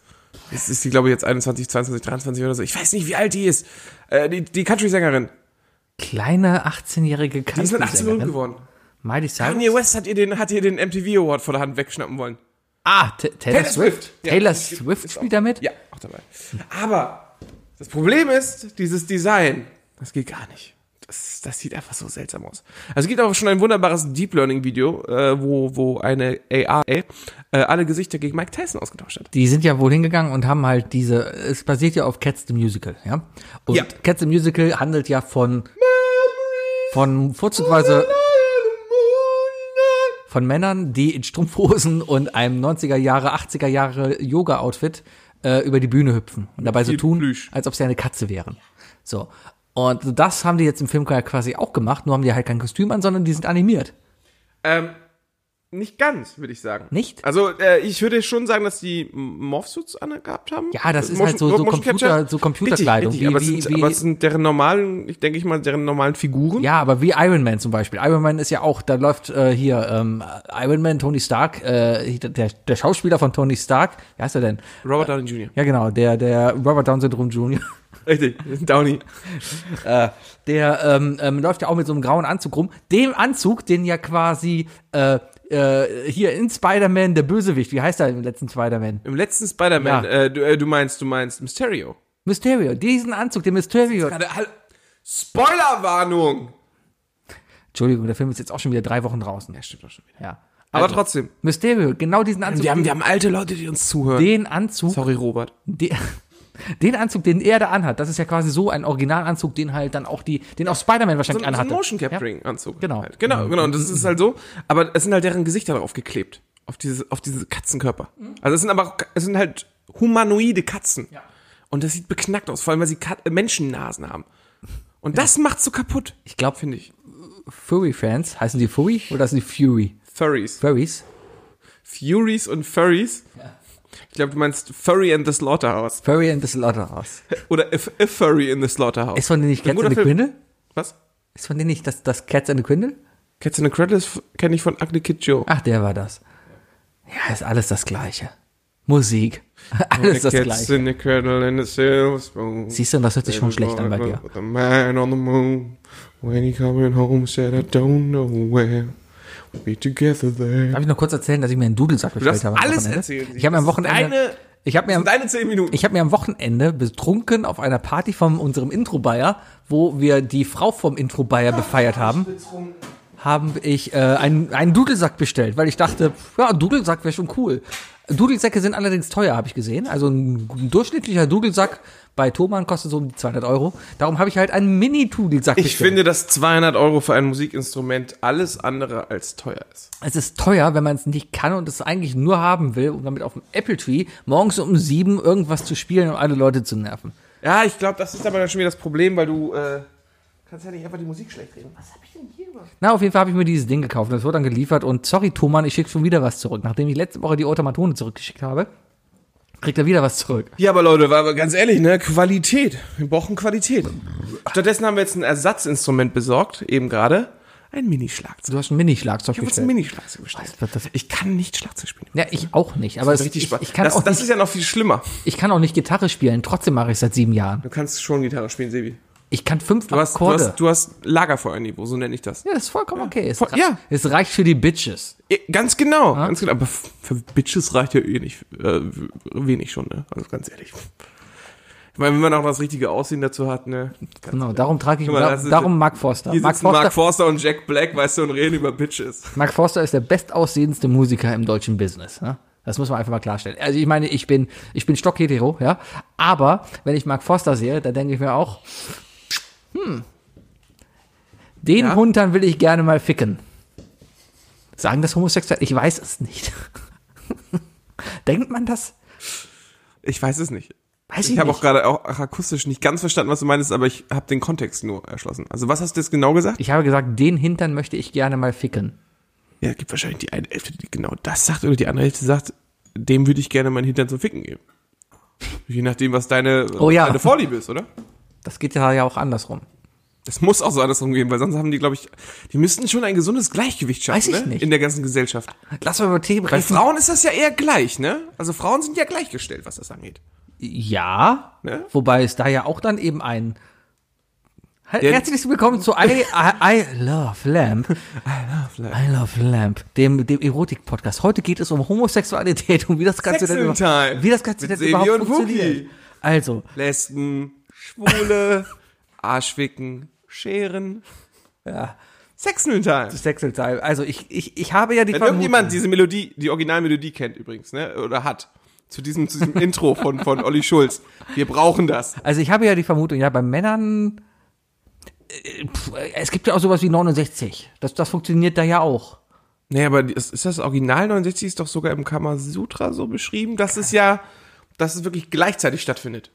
Jetzt ist die, glaube ich, jetzt 21, 22, 23 oder so. Ich weiß nicht, wie alt die ist. Äh, die die Country-Sängerin. Kleine 18-jährige Die ist mit 18 Minuten Country-Sängerin. geworden. Miley Kanye Cyrus. West hat ihr den, hat ihr den MTV Award vor der Hand wegschnappen wollen. Ah, Taylor, Taylor Swift. Swift. Taylor ist- Swift ist spielt damit? Ja, auch dabei. Aber das Problem ist, dieses Design, das geht gar nicht. Das, das sieht einfach so seltsam aus. Also es gibt auch schon ein wunderbares Deep Learning Video, äh, wo, wo eine AI äh, alle Gesichter gegen Mike Tyson ausgetauscht hat. Die sind ja wohl hingegangen und haben halt diese, es basiert ja auf Cats the Musical, ja? Und Ja. Cats the Musical handelt ja von, von vorzugsweise von Männern, die in Strumpfhosen und einem 90er Jahre, 80er Jahre Yoga-Outfit äh, über die Bühne hüpfen und dabei so tun, Plüsch. als ob sie eine Katze wären. So. Und das haben die jetzt im Film quasi auch gemacht, nur haben die halt kein Kostüm an, sondern die sind animiert. Ähm, nicht ganz, würde ich sagen. Nicht? Also äh, ich würde schon sagen, dass die Morphsuits angehabt haben. Ja, das ist Motion- halt so- so Motion Computer- Capture. so Computerkleidung, Richtig, wie- richtig, aber, wie- sind, wie- aber es sind deren normalen, ich denke ich mal, deren normalen Figuren. Ja, aber wie Iron Man zum Beispiel. Iron Man ist ja auch, da läuft äh, hier ähm, Iron Man, Tony Stark, äh, der, der Schauspieler von Tony Stark, wie heißt er denn? Robert Downey Jr. Ja, genau, der, der Robert Down Syndrome Jr. Richtig, Downey. äh, der ähm, ähm, läuft ja auch mit so einem grauen Anzug rum. Dem Anzug, den ja quasi äh, äh, hier in Spider-Man der Bösewicht, wie heißt er im letzten Spider-Man? Im letzten Spider-Man, Ja. äh, du, äh, du meinst, du meinst Mysterio. Mysterio, diesen Anzug, den Mysterio. Spoilerwarnung! Entschuldigung, der Film ist jetzt auch schon wieder drei Wochen draußen. Ja, stimmt doch schon wieder. Ja. Aber Also, trotzdem, Mysterio, genau diesen Anzug. wir haben, wir haben alte Leute, die uns zuhören. den Anzug, Sorry, Robert. den, den Anzug, den er da anhat, das ist ja quasi so ein Originalanzug, den halt dann auch die, den auch Spider-Man So, wahrscheinlich so ein anhatte. Motion Ja? Capturing Anzug. Genau. Halt. Genau, genau. Und das ist halt so. Aber es sind halt deren Gesichter drauf geklebt. Auf diese, auf diese Katzenkörper. Also es sind aber, auch- es sind halt humanoide Katzen. Ja. Und das sieht beknackt aus, vor allem weil sie Kat äh, Menschennasen haben. Und das macht's so kaputt. Ich glaube, Finde ich. Furry-Fans, heißen die Furry oder heißen die Fury? Furries. Furries? Furies und Furries. Ich glaube, du meinst Furry in the Slaughterhouse. Furry and the Slaughterhouse. Oder a, a Furry in the Slaughterhouse. Ist von denen nicht Cats and the. Quindle? Was? Ist von denen nicht das, das Cats and the Quindle? Cats in the Cradles kenne ich von Ugly Kid Joe. Ach, der war das. Ja, ist alles das Gleiche. Musik. Alles das Gleiche. in the Cradle and the Silver Spoon. Siehst du, das hört sich schon schlecht an bei dir. The man on the moon, when he coming home, said I don't know where. Be together there. Darf ich noch kurz erzählen, dass ich mir einen Dudelsack bestellt habe? alles erzählen. Ich habe mir am Wochenende, deine- ich habe mir am, deine zehn Minuten. ich habe mir am Wochenende betrunken auf einer Party von unserem Intro-Bayer, wo wir die Frau vom Intro-Bayer befeiert haben, haben ich äh, einen, einen Dudelsack bestellt, weil ich dachte, ja, Dudelsack wäre schon cool. Dudelsäcke sind allerdings teuer, habe ich gesehen. Also ein, durchschnittlicher Dudelsack bei Thomann kostet so um die 200 Euro. Darum habe ich halt einen Mini-Dudelsack ich bestellt. finde, dass 200 Euro für ein Musikinstrument alles andere als teuer ist. Es ist teuer, wenn man es nicht kann und es eigentlich nur haben will, um damit auf dem Apple Tree morgens um sieben irgendwas zu spielen und alle Leute zu nerven. Ja, ich glaube, das ist aber dann schon wieder das Problem, weil du äh, kannst ja nicht einfach die Musik schlecht reden. Was hab ich denn hier gemacht? Na, auf jeden Fall habe ich mir dieses Ding gekauft. Das wurde dann geliefert und sorry, Thomann, ich schicke schon wieder was zurück. Nachdem ich letzte Woche die Automatone zurückgeschickt habe, kriegt er wieder was zurück. Ja, aber Leute, war aber ganz ehrlich, ne, Qualität. Wir brauchen Qualität. Stattdessen haben wir jetzt ein Ersatzinstrument besorgt, eben gerade. Ein Minischlagzeug. Du hast ein Mini-Schlagzeug Ich habe uns ein bestellt. Minischlagzeug bestellt. Was das? Ich kann nicht Schlagzeug spielen. Ja, ich auch nicht. Aber Das es, ist richtig ich, Spaß. ich, kann das, auch das nicht, ist ja noch viel schlimmer. ich kann auch nicht Gitarre spielen. Trotzdem mache ich es seit sieben Jahren. Du kannst schon Gitarre spielen, Sebi. Ich kann fünf Du hast, du Akkorde. hast, du hast Lagerfeuerniveau, so nenne ich das. ja, das ist vollkommen okay. Es, voll- ja. es reicht für die Bitches. Ja, Ganz genau, ganz genau. Aber für Bitches reicht ja eh nicht, äh, wenig schon, ne? Also ganz ehrlich. Ich meine, wenn man auch das richtige Aussehen dazu hat, ne? Genau, darum trage ich, mal, da, darum Mark Forster. Hier Mark sitzen Mark Forster, Forster und Jack Black, weißt du, und reden über Bitches. Mark Forster ist der bestaussehendste Musiker im deutschen Business. Ne? Das muss man einfach mal klarstellen. Also ich meine, ich bin, ich bin stockhetero, ja. Aber wenn ich Mark Forster sehe, dann denke ich mir auch, hm, den Ja? Dann will ich gerne mal ficken. Sagen das homosexuell? Ich weiß es nicht. Denkt man das? Ich weiß es nicht. Weiß Ich ich, habe auch gerade auch akustisch nicht ganz verstanden, was du meinst, aber ich habe den Kontext nur erschlossen. Also was hast du jetzt genau gesagt? Ich habe gesagt, den Hintern möchte ich gerne mal ficken. Ja, gibt wahrscheinlich die eine Hälfte, die genau das sagt, oder die andere Hälfte sagt, dem würde ich gerne meinen Hintern zum Ficken geben. Je nachdem, was deine, Oh ja. deine Vorliebe ist, oder? Das geht ja auch andersrum. Das muss auch so andersrum gehen, weil sonst haben die, glaube ich, die müssten schon ein gesundes Gleichgewicht schaffen, Weiß ich ne? nicht. In der ganzen Gesellschaft. Lass mal über Themen Bei reden. Frauen ist das ja eher gleich, ne? Also Frauen sind ja gleichgestellt, was das angeht. Ja, Ne? wobei es da ja auch dann eben ein Herzlich willkommen zu I, I, I Love Lamp. I Love Lamp, dem, dem Erotik-Podcast. Heute geht es um Homosexualität und wie das Ganze denn, Sexing über- Time wie das Ganze mit denn Sebi überhaupt und funktioniert. Wookie. Also, Lesben, Schwule, Arschwicken, Scheren. ja. Sexual Time. Also ich, ich, ich habe ja die Wenn Vermutung- irgendjemand diese Melodie, die Originalmelodie kennt übrigens, ne? Oder hat. Zu diesem, zu diesem Intro von, von Olli Schulz. Wir brauchen das. Also ich habe ja die Vermutung, ja, bei Männern, äh, es gibt ja auch sowas wie 69. Das, das funktioniert da ja auch. Nee, aber ist, ist das Original 69 ist doch sogar im Kamasutra so beschrieben, dass es ja, dass es wirklich gleichzeitig stattfindet.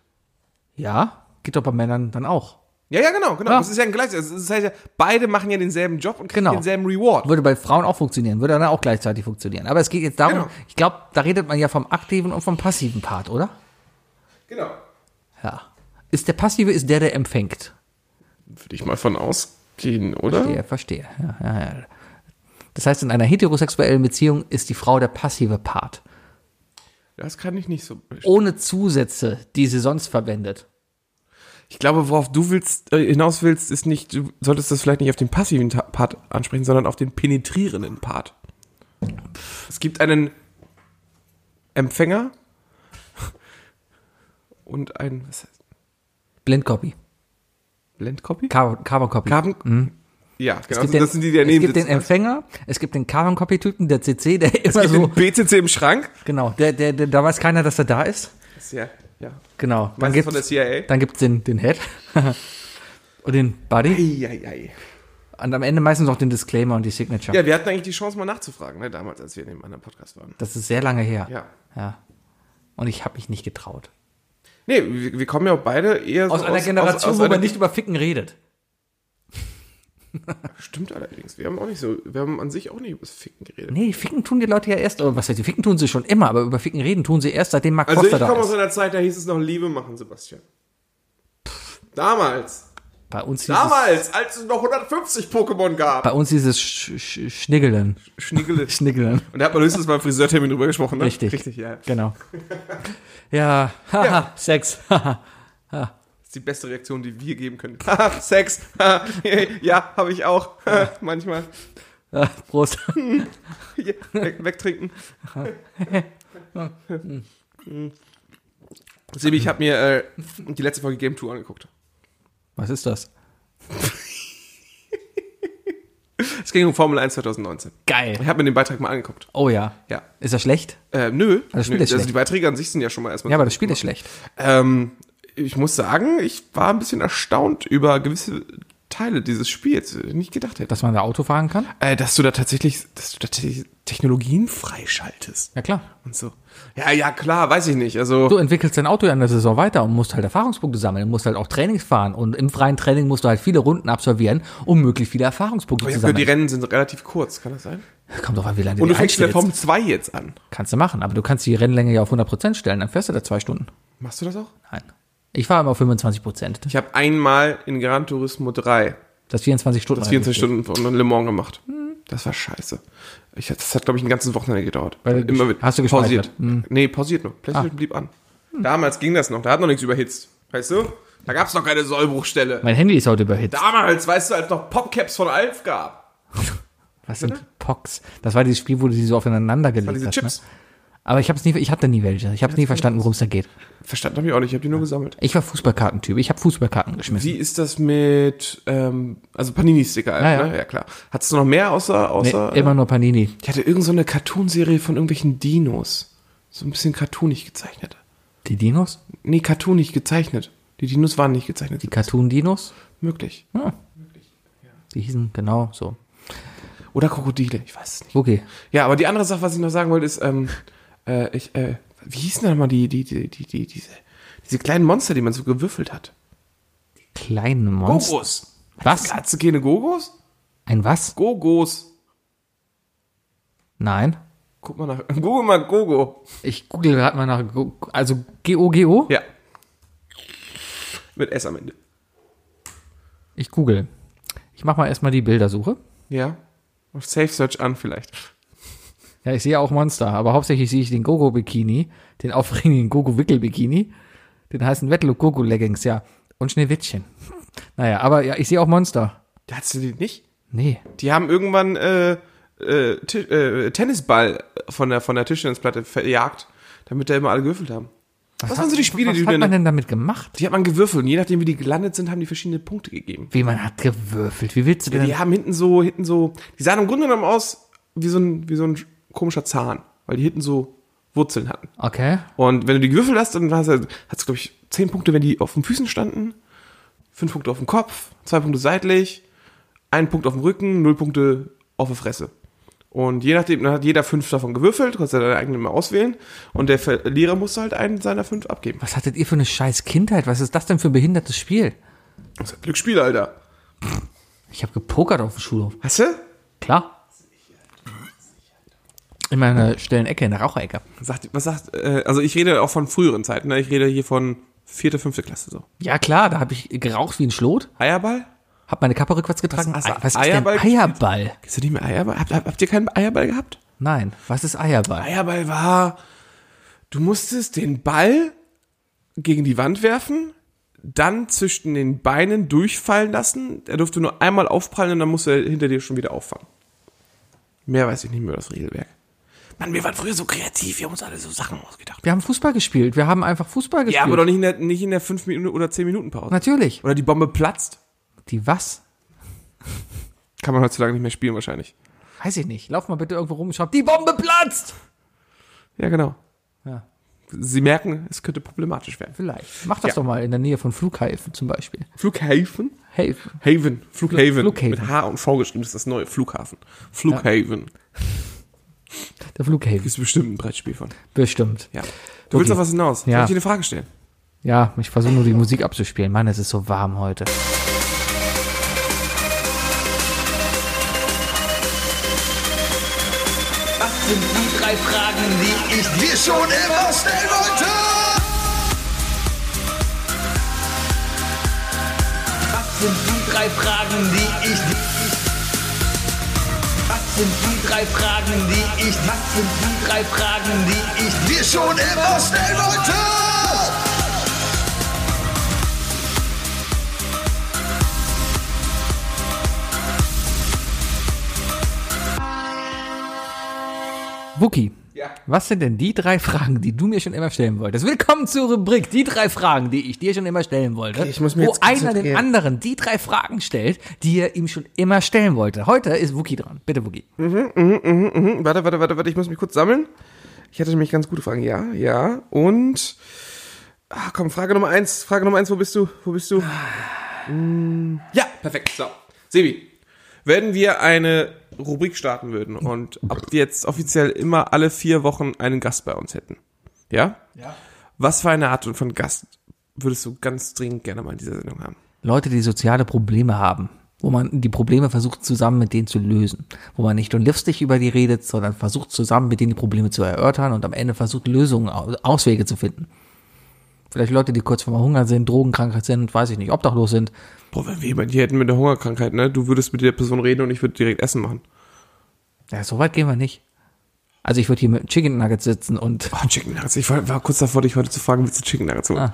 Ja, geht doch bei Männern dann auch. Ja, ja, genau, genau. Ja. Das ist ja ein gleichzeitig. Das heißt ja, beide machen ja denselben Job und kriegen Genau. denselben Reward. Würde bei Frauen auch funktionieren, würde dann auch gleichzeitig funktionieren. Aber es geht jetzt darum, Genau. ich glaube, da redet man ja vom aktiven und vom passiven Part, oder? Genau. Ja. Ist der passive, ist der, der empfängt. Würde ich mal von ausgehen, oder? Verstehe, verstehe. Ja, ja, ja. Das heißt, in einer heterosexuellen Beziehung ist die Frau der passive Part. Das kann ich nicht so. Ohne Zusätze, die sie sonst verwendet. Ich glaube, worauf du willst, äh, hinaus willst, ist nicht, du solltest das vielleicht nicht auf den passiven Part ansprechen, sondern auf den penetrierenden Part. Es gibt einen Empfänger und ein, was heißt, Blindcopy. Blendcopy? Carbon, Carbon Copy. Carbon? Ja, genau. Es gibt Also, den, das sind die, die es daneben gibt den. Empfänger, es gibt den Carbon Copy Typen, der CC, der Es immer so, den BCC im Schrank. genau, der, der, der, da weiß keiner, dass er da ist ja, ja. Genau. Dann Meistens von der gibt's, CIA. dann gibt's den, den Head und den Body Eieiei. und am Ende meistens noch den Disclaimer und die Signature. Ja, wir hatten eigentlich die Chance, mal nachzufragen, ne, damals, als wir in dem anderen Podcast waren. Das ist sehr lange her. Ja. ja. Und ich habe mich nicht getraut. Nee, wir, wir kommen ja auch beide eher so Aus einer Generation, aus, aus wo man nicht über Ficken redet. Stimmt allerdings. Wir haben auch nicht so, wir haben an sich auch nicht über das Ficken geredet. Nee, Ficken tun die Leute ja erst, oder was heißt, die Ficken tun sie schon immer, aber über Ficken reden tun sie erst, seitdem Mark Also ich Foster da komme aus ist. einer Zeit, da hieß es noch Liebe machen, Sebastian. Damals. Bei uns hieß Damals, als es noch 150 Pokémon es, gab. bei uns hieß es Sch Sch Schniggeln. Schniggele. Schniggeln. Und da hat man höchstens beim Friseurtermin drüber gesprochen, ne? Richtig. Richtig, ja. Genau. Ja, haha, Ja. Sex. haha. Ist die beste Reaktion, die wir geben können. Sex. Ja, habe ich auch. Manchmal. Ja, Prost. Weg, wegtrinken. Sebi, ich habe mir äh, die letzte Folge Game Tour angeguckt. Was ist das? Es ging um Formel 1 2019. Geil. Ich habe mir den Beitrag mal angeguckt. Oh ja. Ja. Ist das schlecht? Äh, nö. das Spiel nö. ist Also schlecht. die Beiträge an sich sind ja schon mal erstmal. Ja, aber das Spiel ist schlecht. Ähm, ich muss sagen, ich war ein bisschen erstaunt über gewisse Teile dieses Spiels. Nicht gedacht hätte. Dass man da Auto fahren kann? Äh, dass du da tatsächlich, dass du da tatsächlich Technologien freischaltest Ja, klar. und so. Ja, ja, klar, weiß ich nicht. Also Du entwickelst dein Auto ja in der Saison weiter und musst halt Erfahrungspunkte sammeln. Du musst halt auch Trainings fahren und im freien Training musst du halt viele Runden absolvieren, um möglichst viele Erfahrungspunkte ich zu gehört, die sammeln. Rennen sind relativ kurz, kann das sein? Kommt doch an, wie lange Und die du fängst in der. Formel 2 jetzt an. Kannst du machen, aber du kannst die Rennlänge ja auf 100% stellen, dann fährst du da zwei Stunden. Machst du das auch? Nein. Ich fahre immer auf 25%. Ich habe einmal in Gran Turismo 3 Das 24 Stunden. das 24 Stunden von Le Mans gemacht. Das war scheiße. Ich, das hat, glaube ich, ein ganzes Wochenende gedauert. Weil du gesch- hast du pausiert. Hm. Nee, pausiert nur. PlayStation blieb an. Damals ging das noch. Da hat noch nichts überhitzt. Weißt du? Da gab's noch keine Sollbruchstelle. Mein Handy ist heute überhitzt. Damals, weißt du, als noch Popcaps von Alf gab. Was sind Pox? Das war dieses Spiel, wo du die so aufeinander gelegt hast. Chips. Ne? Aber ich habe nie, ich hatte nie welche. Ich habe nie verstanden, worum es da geht. Verstanden habe ich auch nicht. Ich habe die nur gesammelt. Ich war Fußballkartentyp. Ich habe Fußballkarten geschmissen. Wie ist das mit, ähm, also Panini-Sticker, Ja, ja. ne? Ja, klar. Hattest du noch mehr außer, Nee, außer? immer nur Panini. ich hatte irgend so eine Cartoonserie von irgendwelchen Dinos. So ein bisschen cartoonig gezeichnet. Die Dinos? Nee, cartoonig gezeichnet. Die Dinos waren nicht gezeichnet. Die Cartoon-Dinos? Möglich. Die hießen genau so. Oder Krokodile, ich weiß es nicht. Okay. Ja, aber die andere Sache, was ich noch sagen wollte, ist, ähm, äh, ich, äh, wie hießen denn mal die, die, die, die, die, diese, diese kleinen Monster, die man so gewürfelt hat? Kleine Monster. Gogos. Was? Hast du keine Gogos? Ein was? Gogos. Nein. Guck mal nach, google mal Gogo. Ich google gerade mal nach. Go- Also G-O-G-O? Ja. Mit S am Ende. Ich google. Ich mach mal erstmal die Bildersuche. Ja. Auf Safe Search an vielleicht. Ja, ich sehe auch Monster, aber hauptsächlich sehe ich den Gogo-Bikini, den aufregenden Gogo-Wickel-Bikini, den heißen Wetlook Gogo-Leggings, ja. Und Schneewittchen. Naja, aber ja, ich sehe auch Monster. Hattest du die nicht? Nee. Die haben irgendwann äh, äh, äh, Tennisball von der, von der Tischtennisplatte verjagt, damit da immer alle gewürfelt haben. Was, waren so die Spiele, was die du hat man denn... denn damit gemacht? Die hat man gewürfelt und je nachdem, wie die gelandet sind, haben die verschiedene Punkte gegeben. Wie man hat gewürfelt. Wie willst du denn? Die haben hinten so, hinten so, die sahen im Grunde genommen aus wie so ein, wie so ein komischer Zahn, weil die hinten so Wurzeln hatten. Okay. Und wenn du die gewürfelt hast, dann hast du, hast du glaube ich, zehn Punkte, wenn die auf den Füßen standen, fünf Punkte auf dem Kopf, zwei Punkte seitlich, ein Punkt auf dem Rücken, null Punkte auf der Fresse. Und je nachdem, dann hat jeder fünf davon gewürfelt, konntest du deine eigenen mal auswählen und der Verlierer musste halt einen seiner fünf abgeben. Was hattet ihr für eine scheiß Kindheit? Was ist das denn für ein behindertes Spiel? Das ist ein Glücksspiel, Alter. Ich habe gepokert auf dem Schulhof. Hast du? Klar. In meiner stillen Ecke, in der Raucherecke. Sagt, was sagt, äh, also ich rede auch von früheren Zeiten, ne? Ich rede hier von vierte, fünfte Klasse so. Ja, klar, da habe ich geraucht wie ein Schlot, Eierball? hab meine Kappe rückwärts getragen. Was- Ei- was ist Eierball denn Eierball? Kennst du nicht mehr Eierball? Habt, habt, habt ihr keinen Eierball gehabt? Nein, was ist Eierball? Eierball war, du musstest den Ball gegen die Wand werfen, dann zwischen den Beinen durchfallen lassen. Er durfte nur einmal aufprallen und dann musste er hinter dir schon wieder auffangen. Mehr weiß ich nicht mehr über das Regelwerk. Mann, wir waren früher so kreativ, wir haben uns alle so Sachen ausgedacht. Wir haben Fußball gespielt. Wir haben einfach Fußball gespielt. Ja, aber doch nicht in der, nicht in der 5 Minuten oder 10 Minuten Pause. Natürlich. Oder die Bombe platzt. Die was? Kann man heutzutage nicht mehr spielen wahrscheinlich. Weiß ich nicht. Lauf mal bitte irgendwo rum und schreib, die Bombe platzt! Ja, genau. Ja, Sie merken, es könnte problematisch werden. vielleicht. Mach das Ja. doch mal in der Nähe von Flughäfen zum Beispiel. Flughäfen? Hey, Haven, Flughaven. Flughaven. Mit H und V geschrieben, das ist das neue Flughafen. Flughaven. Der Flughäfen. Ist bestimmt ein Brettspiel von. Bestimmt. Ja. Du willst Okay. auf was hinaus? Ja. Soll ich dir eine Frage stellen? Ja, ich versuche nur die Musik abzuspielen. Mann, es ist so warm heute. Was sind die drei Fragen, die ich dir schon immer stellen wollte? Was sind die drei Fragen, die ich Was sind die drei Fragen, die ich Was sind die drei Fragen, die ich dir schon immer stellen wollte? Wookie, Ja. was sind denn die drei Fragen, die du mir schon immer stellen wolltest? Willkommen zur Rubrik, die drei Fragen, die ich dir schon immer stellen wollte. Okay, ich muss mich wo einer den anderen die drei Fragen stellt, die er ihm schon immer stellen wollte. Heute ist Wookie dran. Bitte, Wookie. Hm, warte, warte, warte, warte, ich muss mich kurz sammeln. Ich hatte nämlich ganz gute Fragen. Ja, ja. Und. Ah, komm, Frage Nummer eins. Frage Nummer eins, wo bist du? Wo bist du? Hm, ja, perfekt. So. Sebi, wenn wir eine Rubrik starten würden und ab jetzt offiziell immer alle vier Wochen einen Gast bei uns hätten. Ja? Ja. Was für eine Art von Gast würdest du ganz dringend gerne mal in dieser Sendung haben? Leute, die soziale Probleme haben, wo man die Probleme versucht zusammen mit denen zu lösen, wo man nicht nur lustig über die redet, sondern versucht zusammen mit denen die Probleme zu erörtern und am Ende versucht Lösungen, Au- Auswege zu finden. Vielleicht Leute, die kurz vorm Hunger sind, Drogenkrankheit sind, weiß ich nicht, obdachlos sind. Boah, wenn wir jemanden hier hätten mit der Hungerkrankheit, ne? Du würdest mit der Person reden und ich würde direkt Essen machen. Ja, so weit gehen wir nicht. Also ich würde hier mit Chicken Nuggets sitzen und Oh, Chicken Nuggets. Ich war, war kurz davor, dich heute zu fragen, willst du Chicken Nuggets holen? Ah.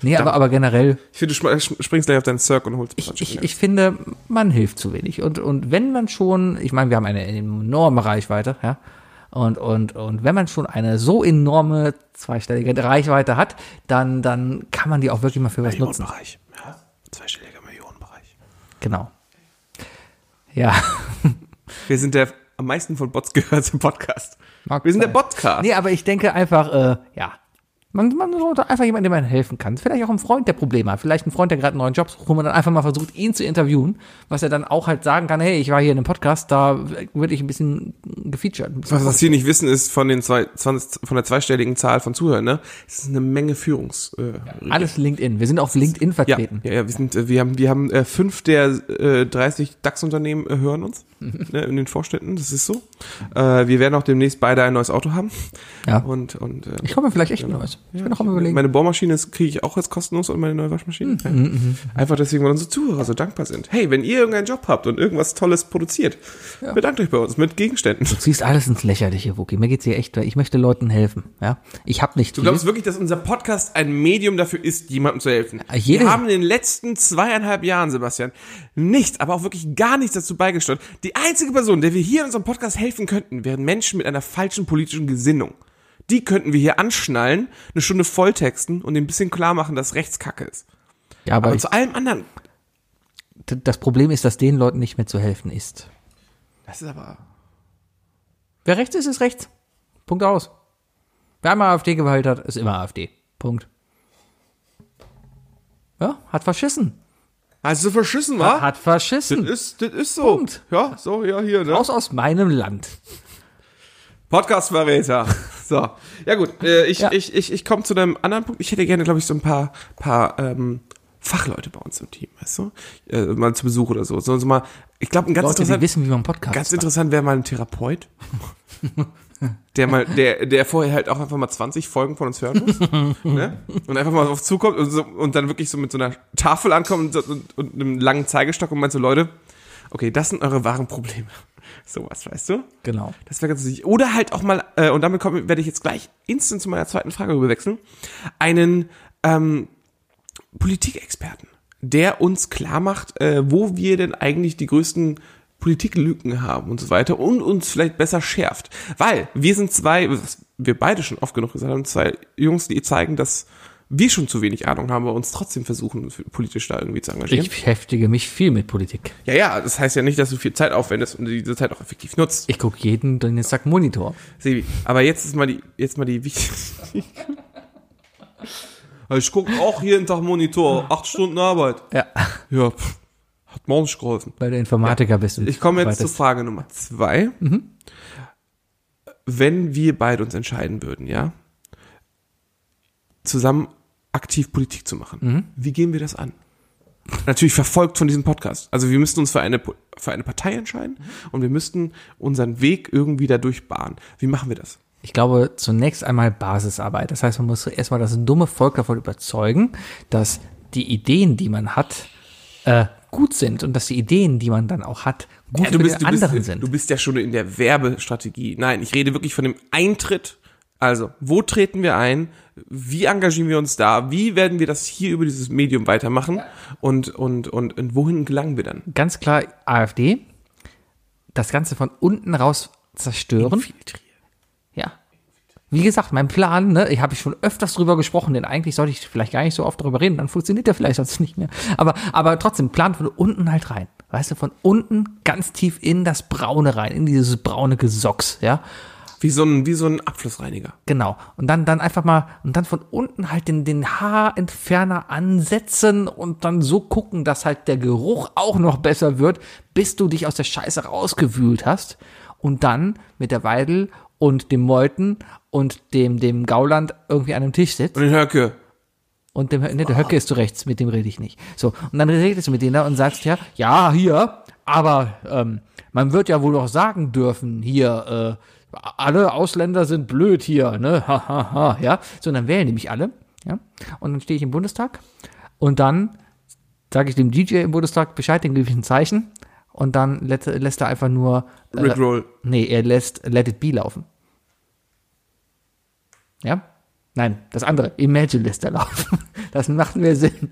nee, aber, aber generell, Ich finde, du springst gleich auf deinen Cirque und holst ich, Chicken ich, Nuggets. ich finde, man hilft zu wenig. Und, und wenn man schon, ich meine, wir haben eine enorme Reichweite, ja. Und, und, und wenn man schon eine so enorme zweistellige Reichweite hat, dann, dann kann man die auch wirklich mal für was nutzen. Millionenbereich. Ja, zweistelliger Millionenbereich. Genau. Ja. Wir sind der am meisten von Bots gehörte Podcast. Mag Wir sind der sein. Podcast. Nee, aber ich denke einfach, äh, ja. Man, man sollte einfach jemanden, dem man helfen kann. Vielleicht auch ein Freund, der Probleme hat. Vielleicht ein Freund, der gerade einen neuen Job sucht, wo man dann einfach mal versucht, ihn zu interviewen, was er dann auch halt sagen kann, hey, ich war hier in einem Podcast, da würde ich ein bisschen gefeatured. Ein bisschen Was, was Sie nicht wissen, ist von den zwei, 20, von der zweistelligen Zahl von Zuhörern, ne? Es ist eine Menge Führungs. Äh, Alles LinkedIn. Wir sind auf LinkedIn ja, vertreten. ja, ja, wir sind, äh, wir haben, wir haben äh, fünf der äh, 30 DAX-Unternehmen äh, hören uns Mhm. ne, in den Vorständen. Das ist so. Äh, wir werden auch demnächst beide ein neues Auto haben. Ja. Und und äh, Ich komme vielleicht echt ein neues. Ich bin noch am überlegen. Meine Bohrmaschine kriege ich auch jetzt kostenlos und meine neue Waschmaschine. Mhm, Ja. Einfach deswegen, weil unsere Zuhörer so dankbar sind. Hey, wenn ihr irgendeinen Job habt und irgendwas Tolles produziert, bedankt euch bei uns mit Gegenständen. Du ziehst alles ins Lächerliche, Wookie. Mir geht's hier echt, ich möchte Leuten helfen. Ja, ich habe nicht Du glaubst wirklich, dass unser Podcast ein Medium dafür ist, jemandem zu helfen? jede- Wir haben in den letzten zweieinhalb Jahren, Sebastian, nichts, aber auch wirklich gar nichts dazu beigesteuert. Die einzige Person, der wir hier in unserem Podcast helfen könnten, wären Menschen mit einer falschen politischen Gesinnung. Die könnten wir hier anschnallen, eine Stunde volltexten und ein bisschen klar machen, dass rechts Kacke ist. ja, aber Aber zu allem anderen, das Problem ist, dass den Leuten nicht mehr zu helfen ist. das ist aber... Wer rechts ist, ist rechts. Punkt aus. Wer einmal AfD gewählt hat, ist immer AfD. Punkt. Ja, hat verschissen. Hast du verschissen, wa? Hat verschissen. Das ist, das ist so. Punkt. Ja, so, ja, hier, ne? Raus aus meinem Land. Podcast-Verräter. So. Ja gut, äh, ich, Ja. ich, ich, ich komme zu einem anderen Punkt. Ich hätte gerne, glaube ich, so ein paar, paar ähm, Fachleute bei uns im Team, weißt du? Äh, mal zu Besuch oder so. so, so mal, ich glaube, ein ganz Leute, interessant, wissen, wie man Podcast ganz macht. interessant wäre mal ein Therapeut. Der mal, der, der vorher halt auch einfach mal 20 Folgen von uns hören muss, ne? Und einfach mal auf zukommt und, so, und dann wirklich so mit so einer Tafel ankommt und, und, und einem langen Zeigestock und meint so, Leute, okay, das sind eure wahren Probleme. Sowas, weißt du? Genau. Das wäre ganz wichtig. Oder halt auch mal, äh, und damit komme, werde ich jetzt gleich instant zu meiner zweiten Frage rüberwechseln, einen ähm, Politikexperten, der uns klar macht, äh, wo wir denn eigentlich die größten Politiklücken haben und so weiter und uns vielleicht besser schärft. Weil wir sind zwei, was wir beide schon oft genug gesagt haben, zwei Jungs, die zeigen, dass wir schon zu wenig Ahnung haben, aber uns trotzdem versuchen, politisch da irgendwie zu engagieren. Ich beschäftige mich viel mit Politik. ja, ja, das heißt ja nicht, dass du viel Zeit aufwendest und diese Zeit auch effektiv nutzt. Ich gucke jeden Donnerstag Monitor. Sebi, aber jetzt ist mal die, jetzt mal die wichtigste. ich gucke auch jeden Tag Monitor, acht Stunden Arbeit. Ja. Ja, pff, hat mir auch nicht geholfen. Weil du Informatiker bist. und Ich komme jetzt zur. Frage Nummer zwei. Wenn wir beide uns entscheiden würden, ja, zusammen aktiv Politik zu machen, wie gehen wir das an? Natürlich verfolgt von diesem Podcast. Also wir müssten uns für eine, für eine Partei entscheiden und wir müssten unseren Weg irgendwie dadurch bahnen. Wie machen wir das? Ich glaube, zunächst einmal Basisarbeit. Das heißt, man muss erstmal das dumme Volk davon überzeugen, dass die Ideen, die man hat, äh, gut sind und dass die Ideen, die man dann auch hat, gut Ja, für bist, die du, anderen bist, sind. du bist ja schon in der Werbestrategie. Nein, ich rede wirklich von dem Eintritt. Also, wo treten wir ein? Wie engagieren wir uns da? Wie werden wir das hier über dieses Medium weitermachen? Und, und, und, und wohin gelangen wir dann? Ganz klar AfD. Das Ganze von unten raus zerstören. Ja. Wie gesagt, mein Plan, ne, ich habe ich schon öfters drüber gesprochen, denn eigentlich sollte ich vielleicht gar nicht so oft darüber reden, dann funktioniert der vielleicht sonst nicht mehr. Aber, aber trotzdem, Plan von unten halt rein. Weißt du, von unten ganz tief in das Braune rein, in dieses braune Gesocks, ja. Wie so ein, wie so ein Abflussreiniger. Genau. Und dann, dann einfach mal, und dann von unten halt den, den Haarentferner ansetzen und dann so gucken, dass halt der Geruch auch noch besser wird, bis du dich aus der Scheiße rausgewühlt hast. Und dann mit der Weidel und dem Meuten und dem, dem Gauland irgendwie an einem Tisch sitzt. Und den Höcke. Und dem, ne, der Höcke ist du rechts, mit dem rede ich nicht. So, und dann redest du mit denen da und sagst ja, ja, hier, aber ähm, man wird ja wohl doch sagen dürfen, hier, äh, alle Ausländer sind blöd hier, ne? Ha, ha, ha, ja. So, und dann wählen die mich alle, ja. Und dann stehe ich im Bundestag und dann sage ich dem DJ im Bundestag Bescheid, den gebe ich ein Zeichen und dann lässt, lässt er einfach nur äh, Rickroll. Nee, er lässt Let It Be laufen. Ja? Nein, das andere. Imagine lässt er laufen. Das macht mehr Sinn.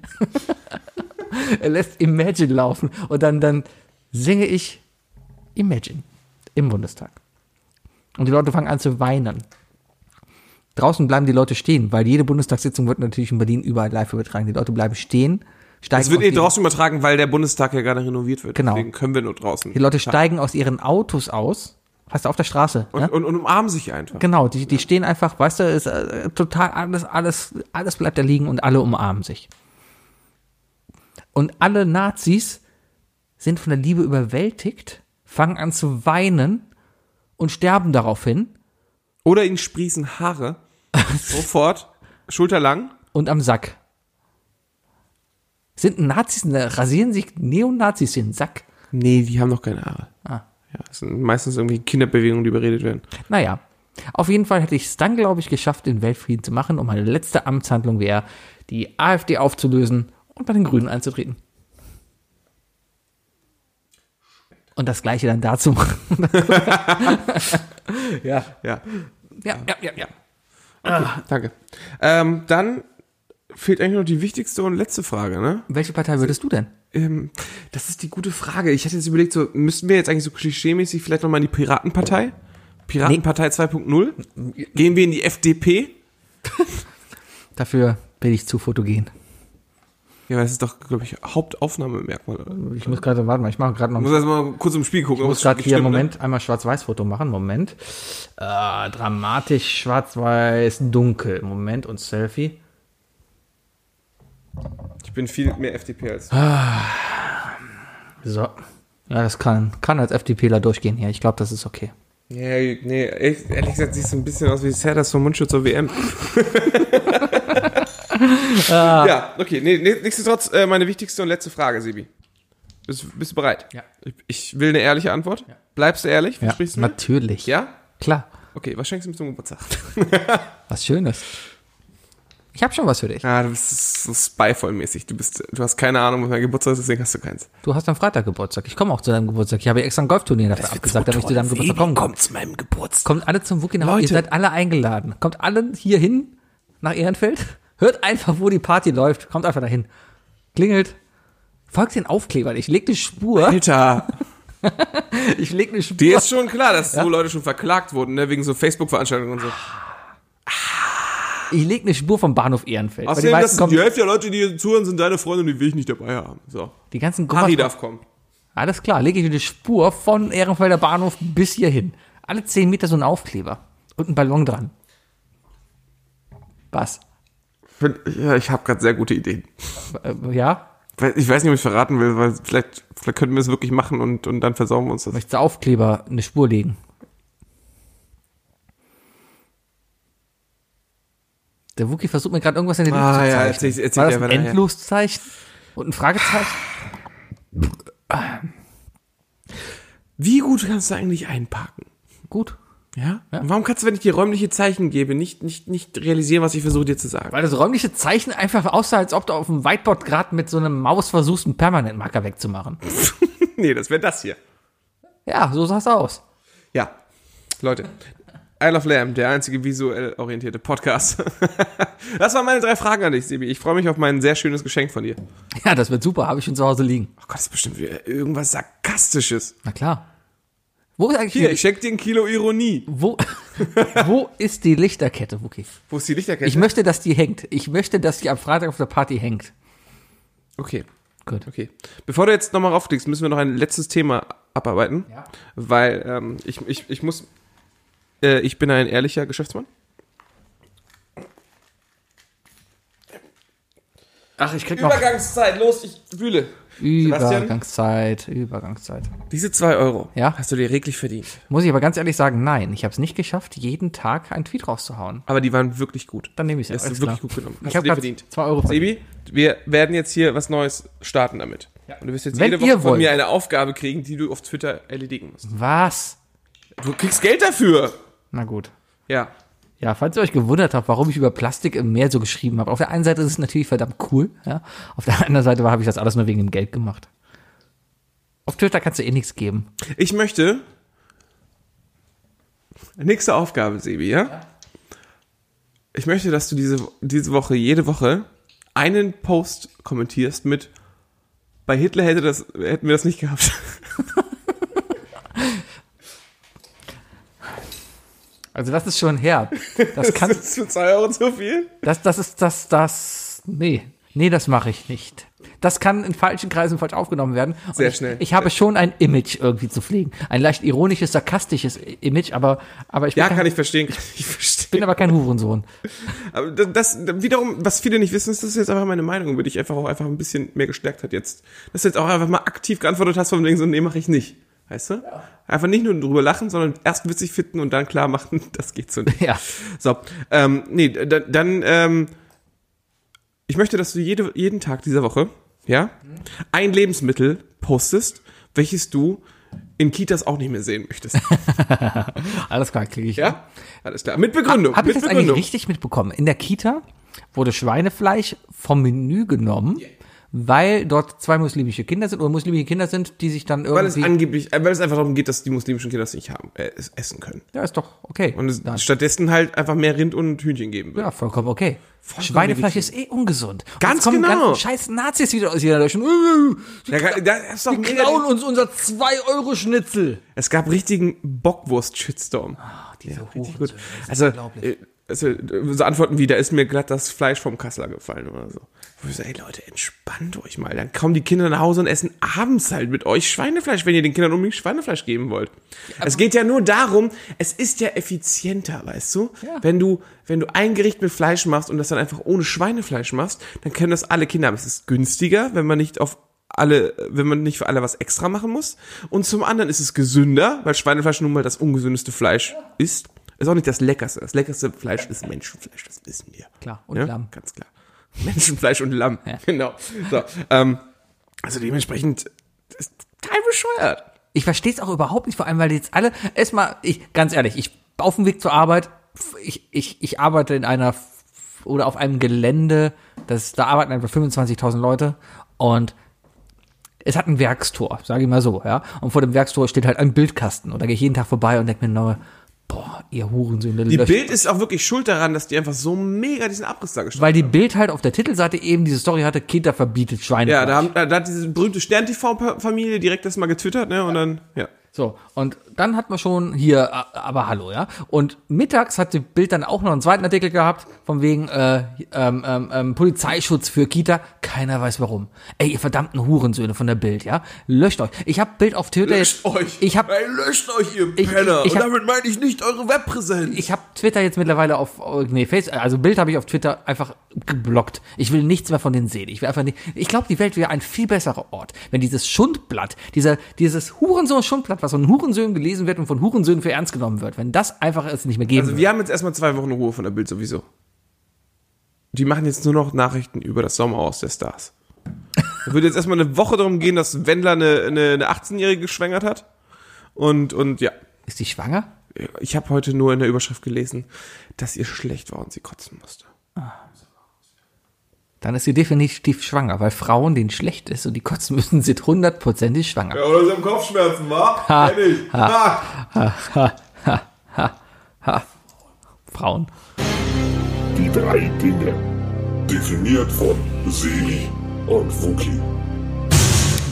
er lässt Imagine laufen und dann, dann singe ich Imagine im Bundestag. Und die Leute fangen an zu weinen. Draußen bleiben die Leute stehen, weil jede Bundestagssitzung wird natürlich in Berlin überall live übertragen. Die Leute bleiben stehen, steigen Es wird eh ihren- draußen übertragen, weil der Bundestag ja gerade renoviert wird. Genau. Deswegen können wir nur draußen. Die Leute steigen aus ihren Autos aus, fast auf der Straße. Und, ja? und, und umarmen sich einfach. Genau, die, die stehen einfach, weißt du, ist äh, total alles, alles, alles bleibt da liegen und alle umarmen sich. Und alle Nazis sind von der Liebe überwältigt, fangen an zu weinen und sterben daraufhin Oder ihnen sprießen Haare. Sofort. Schulterlang. und am Sack. Sind Nazis, ne, rasieren sich Neonazis den Sack? Nee, die haben noch keine Haare. Ah. Ja, das sind meistens irgendwie Kinderbewegungen, die überredet werden. Naja, Auf jeden Fall hätte ich es dann, glaube ich, geschafft, den Weltfrieden zu machen und meine letzte Amtshandlung wäre, die AfD aufzulösen und bei den Grünen einzutreten. Und das gleiche dann dazu machen. ja. Ja, Ja, ja, ja, ja. danke. Ähm, dann fehlt eigentlich noch die wichtigste und letzte Frage, ne? Welche Partei würdest du denn? Ähm, das ist die gute Frage. Ich hätte jetzt überlegt, so müssten wir jetzt eigentlich so klischeemäßig vielleicht nochmal in die Piratenpartei? Piratenpartei 2.0? Gehen wir in die FDP? Dafür bin ich zu fotogen. Ja, weil das ist doch, glaube ich, Hauptaufnahmemerkmal. Oder? Ich muss gerade, warte mal, ich mache gerade noch Ich muss erst mal kurz im Spiel gucken. Ich muss gerade hier im Moment einmal Schwarz-Weiß-Foto machen. Moment. Äh, dramatisch Schwarz-Weiß dunkel. Moment und Selfie. Ich bin viel mehr FDP als du. So. Ja, das kann, kann als FDPler durchgehen hier. Ich glaube, das ist okay. Nee, nee, ehrlich gesagt, siehst du ein bisschen aus wie Serdas vom Mundschutz zur WM. ja, okay. Nee, nichtsdestotrotz, äh, meine wichtigste und letzte Frage, Sebi. Bist, bist du bereit? Ja. Ich, ich will eine ehrliche Antwort. Bleibst du ehrlich? Ja, du mir? natürlich. Ja? Klar. Okay, was schenkst du mir zum Geburtstag? Was Schönes. Ich habe schon was für dich. Ah, du bist so spyvoll-mäßig. Du bist, du hast keine Ahnung, was mein Geburtstag ist, deswegen hast du keins. Du hast am Freitag Geburtstag. Ich komme auch zu deinem Geburtstag. Ich habe extra ein Golfturnier dafür abgesagt, damit ich zu deinem Geburtstag kommen kann. kommt zu meinem Geburtstag. Kommt alle zum Wookie nach Hause. Ihr seid alle eingeladen. Kommt alle hier hin nach Ehrenfeld. Hört einfach, wo die Party läuft. Kommt einfach dahin. Klingelt. Folgt den Aufklebern. Ich leg eine Spur. Alter, Ich leg eine Spur. dir ist schon klar, dass so Leute schon verklagt wurden, ne, wegen so Facebook-Veranstaltungen und so. Ich leg eine Spur vom Bahnhof Ehrenfeld. Die, Außerdem, das, kommen, die Hälfte der Leute, die hier zuhören, sind deine Freunde und die will ich nicht dabei haben. So. die ganzen Harry Gummer darf kommen. Alles klar, lege ich eine Spur von Ehrenfelder Bahnhof bis hierhin. Alle 10 Meter so ein Aufkleber. Und ein Ballon dran. Was? Bin- Ja, ich habe gerade sehr gute Ideen. Äh, ja? Ich weiß nicht, ob ich verraten will, weil vielleicht, vielleicht könnten wir es wirklich machen und, und dann versauen wir uns das. Möchtest du Aufkleber eine Spur legen? Der Wookie versucht mir gerade irgendwas in den Luft Ah, zu ja, zeichnen. erzähl- erzähl War das ein nachher. Endloszeichen? Und ein Fragezeichen? Wie gut kannst du eigentlich einparken? Gut. Ja? Und warum kannst du, wenn ich dir räumliche Zeichen gebe, nicht, nicht, nicht realisieren, was ich versuche dir zu sagen? Weil das räumliche Zeichen einfach aussah, als ob du auf dem Whiteboard gerade mit so einem Maus versuchst, einen Permanentmarker wegzumachen. nee, das wäre das hier. Ja, so sah's aus. Ja. Leute. Isle of Lamb, der einzige visuell orientierte Podcast. das waren meine drei Fragen an dich, Sebi. Ich freue mich auf mein sehr schönes Geschenk von dir. Ja, das wird super. Habe ich schon zu Hause liegen. Oh Gott, das ist bestimmt wieder irgendwas Sarkastisches. Na klar. Wo ist eigentlich Hier, die, ich schenke dir ein Kilo Ironie. wo, wo ist die Lichterkette, Wookie? Wo ist die Lichterkette? Ich möchte, dass die hängt. Ich möchte, dass die am Freitag auf der Party hängt. okay, Gut. okay. Bevor du jetzt nochmal raufklickst, müssen wir noch ein letztes Thema abarbeiten. Ja. Weil ähm, ich, ich, ich muss. Äh, ich bin ein ehrlicher Geschäftsmann. Ach, ich krieg noch Übergangszeit, los, ich wühle. Übergangszeit, Übergangszeit. Diese zwei Euro Ja? hast du dir reglich verdient. Muss ich aber ganz ehrlich sagen, nein. Ich habe es nicht geschafft, jeden Tag einen Tweet rauszuhauen. Aber die waren wirklich gut. Dann nehme ich es Das ist wirklich klar. gut genommen. Hast Ich habe dir verdient. zwei Euro verdient. Sebi, wir werden jetzt hier was Neues starten damit. Und du wirst jetzt Wenn jede Woche von mir eine Aufgabe kriegen, die du auf Twitter erledigen musst. Was? Du kriegst Geld dafür. Na gut. Ja. Ja, falls ihr euch gewundert habt, warum ich über Plastik im Meer so geschrieben habe. Auf der einen Seite ist es natürlich verdammt cool, ja. Auf der anderen Seite habe ich das alles nur wegen dem Geld gemacht. Auf Twitter kannst du eh nichts geben. Ich möchte. Nächste Aufgabe, Sebi, ja? Ich möchte, dass du diese, diese Woche, jede Woche, einen Post kommentierst mit bei Hitler hätte das, hätten wir das nicht gehabt. Also das ist schon herb. Das kann, ist für zwei Euro zu viel? das, das ist das, das, nee. Nee, das mache ich nicht. Das kann in falschen Kreisen falsch aufgenommen werden. Und Sehr ich, schnell. Ich habe schon ein Image irgendwie zu pflegen. Ein leicht ironisches, sarkastisches Image, aber, aber ich bin, Ja, kein, kann ich verstehen. Ich verstehen. bin aber kein Hurensohn. Aber das, das wiederum, was viele nicht wissen, ist, das ist jetzt einfach meine Meinung, über die ich einfach auch einfach ein bisschen mehr gestärkt hat jetzt. Dass du jetzt auch einfach mal aktiv geantwortet hast von wegen so, nee, mache ich nicht. Weißt du? Einfach nicht nur drüber lachen, sondern erst witzig finden und dann klar machen, das geht so nicht. Ja. So, ähm, nee, dann, dann ähm, ich möchte, dass du jede, jeden Tag dieser Woche, ja, ein Lebensmittel postest, welches du in Kitas auch nicht mehr sehen möchtest. Alles klar, kriege ich. Ja? Alles klar. Mit Begründung. Habe ich das eigentlich richtig mitbekommen? In der Kita wurde Schweinefleisch vom Menü genommen, weil dort zwei muslimische Kinder sind oder muslimische Kinder sind, die sich dann Weil es irgendwie. angeblich, äh, weil es einfach darum geht, dass die muslimischen Kinder das nicht haben, äh, es essen können. ja, ist doch okay. Und es Dann- stattdessen halt einfach mehr Rind und Hühnchen geben wird. ja, vollkommen okay. Vollkommen Schweinefleisch legitim. ist eh ungesund. Und Ganz kommen genau. ganzen scheiß Nazis wieder aus jeder Deutschland. Äh, Ja, das ist doch Die klauen uns unser 2-Euro-Schnitzel. Es gab richtigen Bockwurst-Shitstorm. Diese Richtig gut. Also, äh, also, äh, so Antworten wie, da ist mir glatt das Fleisch vom Kassler gefallen oder so. Wo ich so, ey Leute, entspannt euch mal. Dann kommen die Kinder nach Hause und essen abends halt mit euch Schweinefleisch, wenn ihr den Kindern unbedingt Schweinefleisch geben wollt. es geht ja nur darum, es ist ja effizienter, weißt du? Ja. Wenn du, wenn du ein Gericht mit Fleisch machst und das dann einfach ohne Schweinefleisch machst, dann können das alle Kinder haben. Es ist günstiger, wenn man nicht auf alle, wenn man nicht für alle was extra machen muss. Und zum anderen ist es gesünder, weil Schweinefleisch nun mal das ungesündeste Fleisch ist. Ist auch nicht das leckerste. Das leckerste Fleisch ist Menschenfleisch, das wissen wir. Klar, und ja? Lamm. Ganz klar. Menschenfleisch und Lamm. Ja. Genau. So, ähm, also dementsprechend ist total bescheuert. Ich verstehe es auch überhaupt nicht, vor allem, weil jetzt alle, erstmal, ich, ganz ehrlich, ich, auf dem Weg zur Arbeit, ich, ich, ich arbeite in einer, oder auf einem Gelände, das, da arbeiten etwa 25.000 Leute und es hat ein Werkstor, sage ich mal so, ja. Und vor dem Werkstor steht halt ein Bildkasten und da gehe ich jeden Tag vorbei und denke mir ihr Hurensöhne, Die löscht Bild ist auch wirklich schuld daran, dass die einfach so mega diesen Abriss da gestartet Weil die Bild halt auf der Titelseite eben diese Story hatte, Kinder verbietet Schweine. Ja, da, haben, da hat diese berühmte Stern-TV-Familie direkt das mal getwittert, ne? Und dann, ja. So, und dann hat man schon hier, a- aber hallo, ja. Und mittags hat die Bild dann auch noch einen zweiten Artikel gehabt, von wegen äh, ähm, ähm, ähm, Polizeischutz für Kita. Keiner weiß warum. Ey, ihr verdammten Hurensöhne von der Bild, ja. Löscht euch. Ich habe Bild auf Twitter jetzt. Ich habe Ey, löscht euch, ihr Ich- Penner. ich Und hab- damit meine ich nicht eure Webpräsenz. ich habe Twitter jetzt mittlerweile auf, nee, Face, also Bild habe ich auf Twitter einfach geblockt. Ich will nichts mehr von denen sehen. Ich will einfach nicht, ich glaube, die Welt wäre ein viel besserer Ort, wenn dieses Schundblatt, dieser, dieses Hurensohn-Schundblatt, was von Hurensöhnen gelesen wird und von Hurensöhnen für ernst genommen wird, wenn das einfach es nicht mehr geben Also wir haben jetzt erstmal zwei Wochen Ruhe von der Bild sowieso. Die machen jetzt nur noch Nachrichten über das Sommerhaus der Stars. Da würde jetzt erstmal eine Woche darum gehen, dass Wendler eine, eine, eine 18-Jährige geschwängert hat. Und, und ja, Ist die schwanger? ich habe heute nur in der Überschrift gelesen, dass ihr schlecht war und sie kotzen musste. Dann ist sie definitiv schwanger, weil Frauen, denen schlecht ist und die kotzen müssen, sind hundertprozentig schwanger. oder sie haben Kopfschmerzen, wa? Ha, Kenn ich. Ha. Frauen. Die drei Dinge. Definiert von Sebi und Wookie.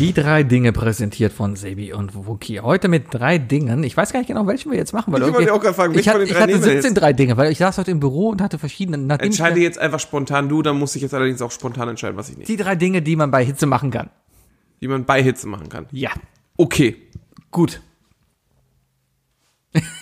Die drei Dinge präsentiert von Sebi und Wookie. Heute mit drei Dingen. Ich weiß gar nicht genau, welchen wir jetzt machen. Weil Ich wollte auch gerade fragen, ich hatte, ich drei hatte nehmen wir 17 jetzt? drei Dinge, weil ich saß heute im Büro und hatte verschiedene. ich Entscheide mir- jetzt einfach spontan du, dann muss ich jetzt allerdings auch spontan entscheiden, was ich nehme. Die drei Dinge, die man bei Hitze machen kann. Die man bei Hitze machen kann. Ja. Okay. Gut.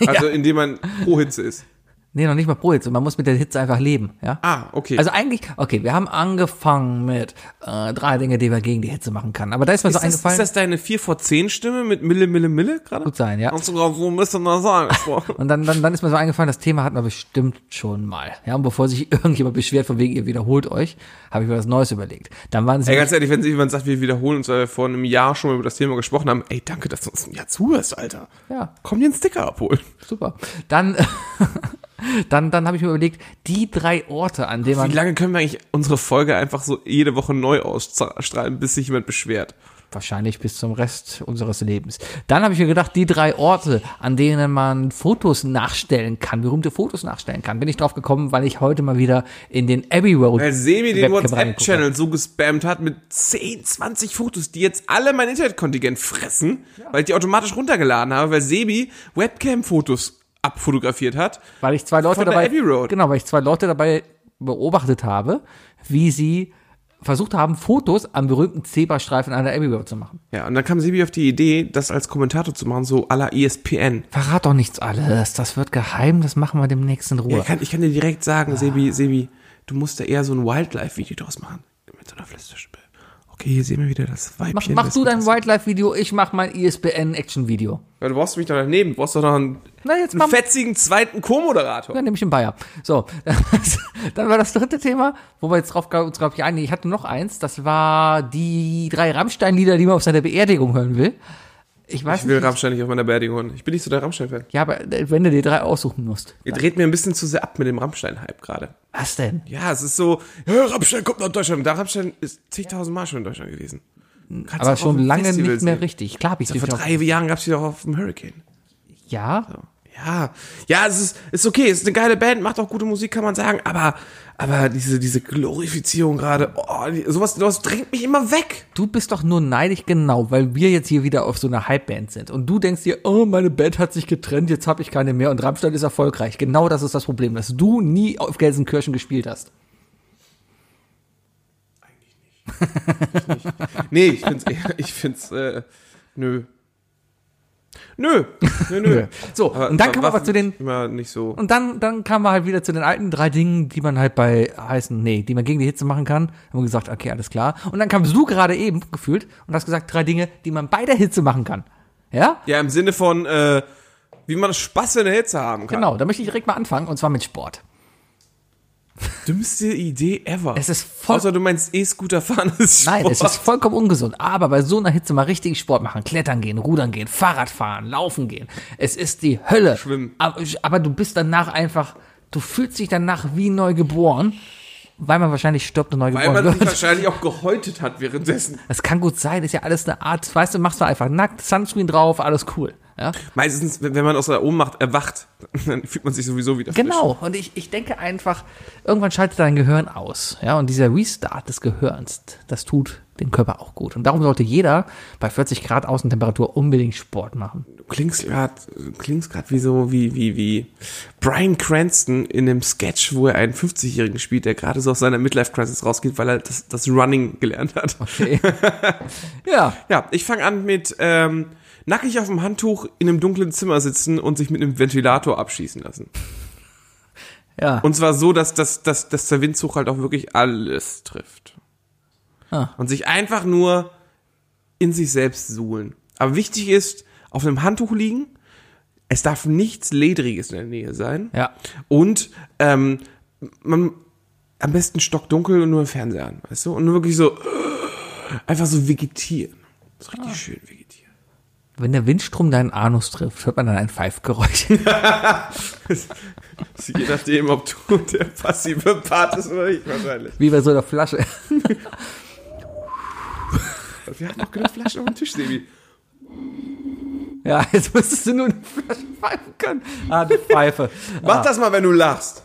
Also indem man pro Hitze ist. Nee, noch nicht mal pro Hitze. Man muss mit der Hitze einfach leben, ja? Ah, okay. Also eigentlich, okay, wir haben angefangen mit äh, drei Dinge, die man gegen die Hitze machen kann. Aber da ist mir ist, so das, eingefallen. ist das deine 4 vor 10 Stimme mit Mille, Mille, Mille gerade? Gut sein, ja. Hast du gerade so ein bisschen gesprochen. Und dann, dann, dann ist mir so eingefallen, das Thema hatten wir bestimmt schon mal. Ja, und bevor sich irgendjemand beschwert, von wegen ihr wiederholt euch, habe ich mir was Neues überlegt. Dann waren sie Ey, ganz ehrlich, wenn sich jemand sagt, wir wiederholen uns, weil wir vor einem Jahr schon mal über das Thema gesprochen haben, ey, danke, dass du uns ein Jahr zuhörst, Alter. Ja. Komm dir einen Sticker abholen. super. Dann, dann, dann habe ich mir überlegt, die drei Orte, an denen Wie man lange können wir eigentlich unsere Folge einfach so jede Woche neu ausstrahlen, bis sich jemand beschwert? wahrscheinlich bis zum Rest unseres Lebens. Dann habe ich mir gedacht, die drei Orte, an denen man Fotos nachstellen kann, berühmte Fotos nachstellen kann, bin ich drauf gekommen, weil ich heute mal wieder in den Abbey Road Weil Semi den WhatsApp-Channel so gespammt hat mit 10, 20 Fotos, die jetzt alle mein Internetkontingent fressen, weil ich die automatisch runtergeladen habe, weil Sebi Webcam-Fotos abfotografiert hat. weil ich zwei Leute dabei, genau, weil ich zwei Leute dabei beobachtet habe, wie sie versucht haben, Fotos am berühmten Zebrastreifen an der Abbey Road zu machen. Ja, und dann kam Sebi auf die Idee, das als Kommentator zu machen, so à la ESPN. Verrat doch nichts alles, das wird geheim, das machen wir demnächst in Ruhe. Ja, ich, kann, ich kann dir direkt sagen, Sebi, Sebi, du musst da eher so ein Wildlife-Video draus machen. Mit so einer Flüsterstimme. Okay, hier sehen wir wieder das mach, Weibchen. mach das du dein Wildlife-Video, ich mach mein E ISBN-Action-Video. Ja, du brauchst mich doch daneben. Du brauchst doch noch einen, Na, jetzt einen mach- fetzigen zweiten Co-Moderator. Dann nehme ich den Bayer. So, dann war das dritte Thema, wo wir jetzt drauf uns glaube ich einigen. Ich hatte noch eins, das war die drei Rammstein-Lieder, die man auf seiner Beerdigung hören will. Ich weiß Ich will nicht. Rammstein nicht auf meiner Beerdigung. hören. Ich bin nicht so der so Rammstein-Fan. Ja, aber äh, wenn du dir drei aussuchen musst. Ihr dreht mir ein bisschen zu sehr ab mit dem Rammstein-Hype gerade. Was denn? Ja, es ist so, ja, Rammstein kommt nach Deutschland. Da Rammstein ist zigtausend Mal schon in Deutschland gewesen. Kannst Aber schon lange Festival nicht mehr sehen. richtig. Klar hab ich die Vor drei Jahren gab's die doch auf dem Hurricane. Ja, Ja, ja, es ist, ist okay, es ist eine geile Band, macht auch gute Musik, kann man sagen, aber, aber diese, diese Glorifizierung gerade, oh, sowas, sowas drängt mich immer weg. du bist doch nur neidisch genau, weil wir jetzt hier wieder auf so einer Hype-Band sind. Und du denkst dir, oh, meine Band hat sich getrennt, jetzt habe ich keine mehr und Rammstein ist erfolgreich. Genau das ist das Problem, dass du nie auf Gelsenkirchen gespielt hast. Nee, ich find's, eher- ich find's, äh, nö. Nö, nö, nö. So, und dann wir aber zu den- Immer nicht so. Und dann, dann kamen wir halt wieder zu den alten drei Dingen, die man halt bei heißen, nee, die man gegen die Hitze machen kann. Haben wir gesagt, okay, alles klar. Und dann kamst du gerade eben gefühlt und hast gesagt, drei Dinge, die man bei der Hitze machen kann. Ja? Ja, im Sinne von, äh, wie man Spaß in der Hitze haben kann. Genau, da möchte ich direkt mal anfangen und zwar mit Sport. Dümmste Idee ever. Es ist voll- Außer du meinst E-Scooter fahren ist Nein, Sport. es ist vollkommen ungesund. Aber bei so einer Hitze mal richtig Sport machen, klettern gehen, rudern gehen, Fahrrad fahren, laufen gehen. Es ist die Hölle. Schwimmen. Aber, aber du bist danach einfach, du fühlst dich danach wie neu geboren, weil man wahrscheinlich stirbt und neu Weil geboren man sich wird. wahrscheinlich auch gehäutet hat währenddessen. Das kann gut sein, ist ja alles eine Art, weißt du, machst du einfach nackt, Sunscreen drauf, alles cool. Ja? Meistens, wenn man aus der Ohnmacht erwacht, dann fühlt man sich sowieso wieder frisch. Genau. Und ich, ich denke einfach, irgendwann schaltet dein Gehirn aus. Ja, und dieser Restart des Gehirns, das tut dem Körper auch gut. Und darum sollte jeder bei 40 Grad Außentemperatur unbedingt Sport machen. Du klingst gerade klingst grad wie so, wie, wie, wie Brian Cranston in dem Sketch, wo er einen 50-Jährigen spielt, der gerade so aus seiner Midlife-Crisis rausgeht, weil er das, das Running gelernt hat. Okay. ja. Ja, ich fange an mit ähm, nackig auf dem Handtuch in einem dunklen Zimmer sitzen und sich mit einem Ventilator abschießen lassen. Ja. Und zwar so, dass, dass, dass, dass der Windzug halt auch wirklich alles trifft. Ah. Und sich einfach nur in sich selbst suhlen. Aber wichtig ist, auf einem Handtuch liegen, es darf nichts Ledriges in der Nähe sein. Ja. Und ähm, man am besten stockdunkel und nur im Fernseher an, weißt du? Und nur wirklich so einfach so vegetieren. So richtig schön vegetieren. Wenn der Windstrom deinen Anus trifft, hört man dann ein Pfeifgeräusch. Je nachdem, ob du der passive Part ist oder nicht, wahrscheinlich. Wie bei so einer Flasche. Wir hatten auch genug Flaschen auf dem Tisch, Sebi. Ja, jetzt müsstest du nur eine Flasche pfeifen können. Ah, die Pfeife. Mach das mal, wenn du lachst.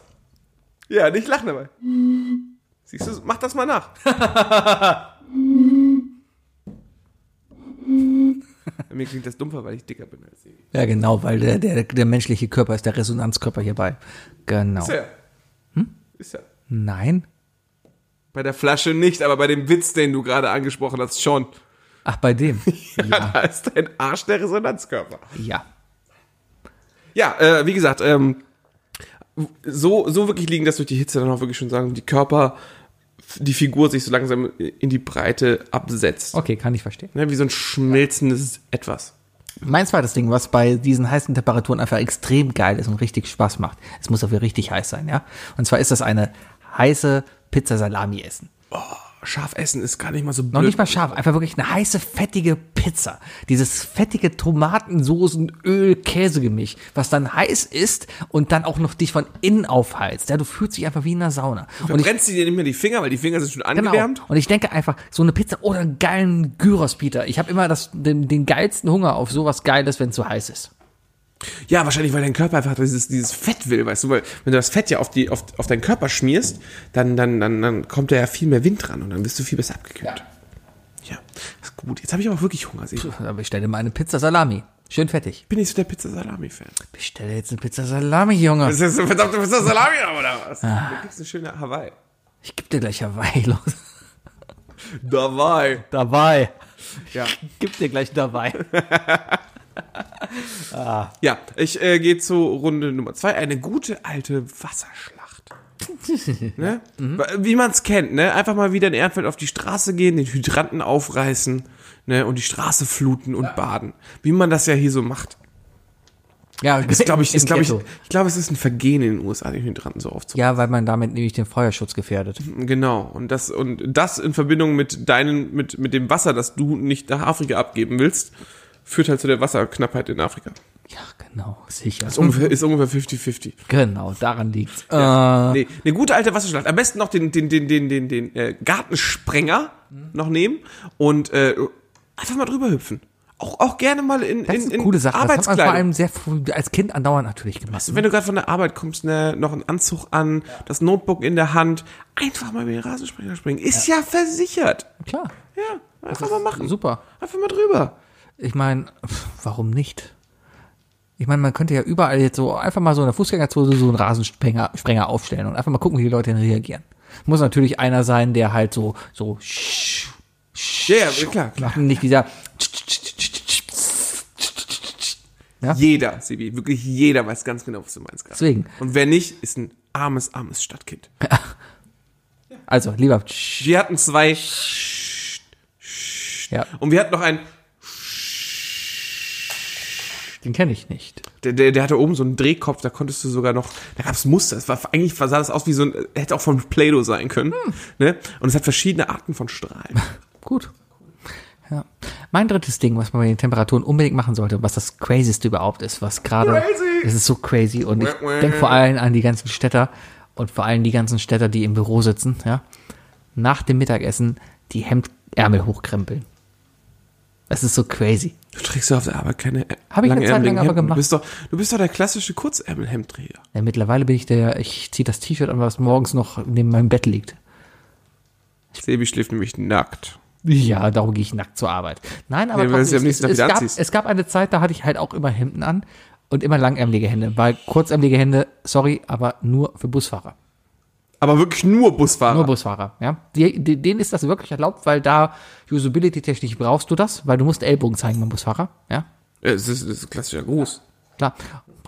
Ja, nicht lachen dabei. Siehst du, mach das mal nach. Mir klingt das dumpfer, weil ich dicker bin als Sebi. Ja, genau, weil der, der, der menschliche Körper ist der Resonanzkörper hierbei. Genau. Ist ja. Ist ja. Nein? Bei der Flasche nicht, aber bei dem Witz, den du gerade angesprochen hast, schon. Ach, bei dem. Ja. Da ist dein Arsch der Resonanzkörper. Ja. Ja, äh, wie gesagt, ähm, so, so wirklich liegen, dass durch die Hitze dann auch wirklich schon sagen, die Körper, die Figur sich so langsam in die Breite absetzt. Okay, kann ich verstehen. Ne, wie so ein schmelzendes Etwas. Mein zweites Ding, was bei diesen heißen Temperaturen einfach extrem geil ist und richtig Spaß macht, es muss dafür richtig heiß sein, ja. Und zwar ist das eine heiße Pizza Salami essen. Scharf essen ist gar nicht mal so blöd. Noch nicht mal scharf, einfach wirklich eine heiße, fettige Pizza. Dieses fettige Tomatensoßen, Öl, Käsegemisch, was dann heiß ist und dann auch noch dich von innen aufheizt. Ja, du fühlst dich einfach wie in einer Sauna. Verbrennst du dir nicht mehr die Finger, weil die Finger sind schon genau. angewärmt? Und ich denke einfach, so eine Pizza oder einen geilen Gyros, Peter. Ich habe immer das, den, den geilsten Hunger auf sowas Geiles, wenn es so heiß ist. Ja, wahrscheinlich, weil dein Körper einfach dieses, dieses Fett will, weißt du, weil wenn du das Fett ja auf, die, auf, auf deinen Körper schmierst, dann, dann, dann, dann kommt da ja viel mehr Wind dran und dann bist du viel besser abgekühlt. Ja, ist gut. Jetzt habe ich aber wirklich Hunger. Ich Aber ich stelle mal eine Pizza Salami. Schön fettig. bin nicht so der Pizza-Salami-Fan. Bestelle jetzt eine Pizza Salami, Junge. Das ist eine verdammte Pizza-Salami, oder was? Du kriegst eine schöne Hawaii. Ich geb dir gleich Hawaii los. Dabei. Dabei. Ja. Gib dir gleich dabei. Ja, ich äh, gehe zu Runde Nummer zwei. Eine gute alte Wasserschlacht. ne? Wie man es kennt, ne? Einfach mal wieder in Ehrenfeld auf die Straße gehen, den Hydranten aufreißen, ne? Und die Straße fluten und baden. Wie man das ja hier so macht. Ja, Das glaube ich, ist, glaube ich, ich glaube, es ist ein Vergehen in den USA, den Hydranten so aufzubauen. Ja, weil man damit nämlich den Feuerschutz gefährdet. Genau. Und das, und das in Verbindung mit deinen, mit, mit dem Wasser, das du nicht nach Afrika abgeben willst, führt halt zu der Wasserknappheit in Afrika. Ja, genau, sicher. Ist ungefähr, ist ungefähr 50-50. Genau, daran liegt's. Äh, Nee, eine gute alte Wasserschlacht. Am besten noch den, den, den, den, den, den äh, Gartensprenger noch nehmen und äh, einfach mal drüber hüpfen. Auch, auch gerne mal in, das in, ist eine in coole Sache. Das hat man vor allem sehr früh, als Kind andauernd natürlich gemacht. Wenn du gerade von der Arbeit kommst, ne, noch einen Anzug an, das Notebook in der Hand, einfach mal über den Rasensprenger springen. Ist ja, versichert. Klar, Ja, einfach mal machen. super. Einfach mal drüber. Ich meine, warum nicht? Ich meine, man könnte ja überall jetzt so einfach mal so in der Fußgängerzone so einen Rasensprenger Sprenger aufstellen und einfach mal gucken, wie die Leute dann reagieren. Muss natürlich einer sein, der halt so, so, Ja, ja, klar. klar. nicht dieser, Jeder, Sibi, wirklich jeder weiß ganz genau, was du meinst. gerade. Deswegen. Und wer nicht, ist ein armes, armes Stadtkind. also lieber, Wir hatten zwei ja, und wir hatten noch einen, den kenne ich nicht. der, der, der hatte oben so einen Drehkopf, da konntest du sogar noch, da gab's Muster, es war eigentlich sah das aus wie so ein, hätte auch von Play-Doh sein können, ne? Und es hat verschiedene Arten von Strahlen. Gut. Ja. Mein drittes Ding, was man bei den Temperaturen unbedingt machen sollte, was das crazyste überhaupt ist, was gerade, es ist so crazy und ich denke vor allem an die ganzen Städter und vor allem die ganzen Städter, die im Büro sitzen, ja, nach dem Mittagessen die Hemdärmel hochkrempeln. Es ist so crazy. Du trägst ja auf der Arbeit keine Hab ich eine Zeit lang aber Hemden. gemacht. Du bist doch, du bist doch der klassische Kurzärmel-Hemdträger. Ja, mittlerweile bin ich der, ich ziehe das T-Shirt an, was morgens noch neben meinem Bett liegt. Sebi schläft nämlich nackt. Ja, darum gehe ich nackt zur Arbeit. Nein, aber sie trotzdem, es, wieder es, gab, es gab eine Zeit, da hatte ich halt auch immer Hemden an und immer langärmelige Hände, weil kurzärmelige Hände, sorry, aber nur für Busfahrer. Aber wirklich nur Busfahrer. Nur Busfahrer, ja. Die, die, denen ist das wirklich erlaubt, weil da Usability-technisch brauchst du das, weil du musst Ellbogen zeigen beim Busfahrer, ja. Es ist, es ist ein klassischer Gruß. Klar,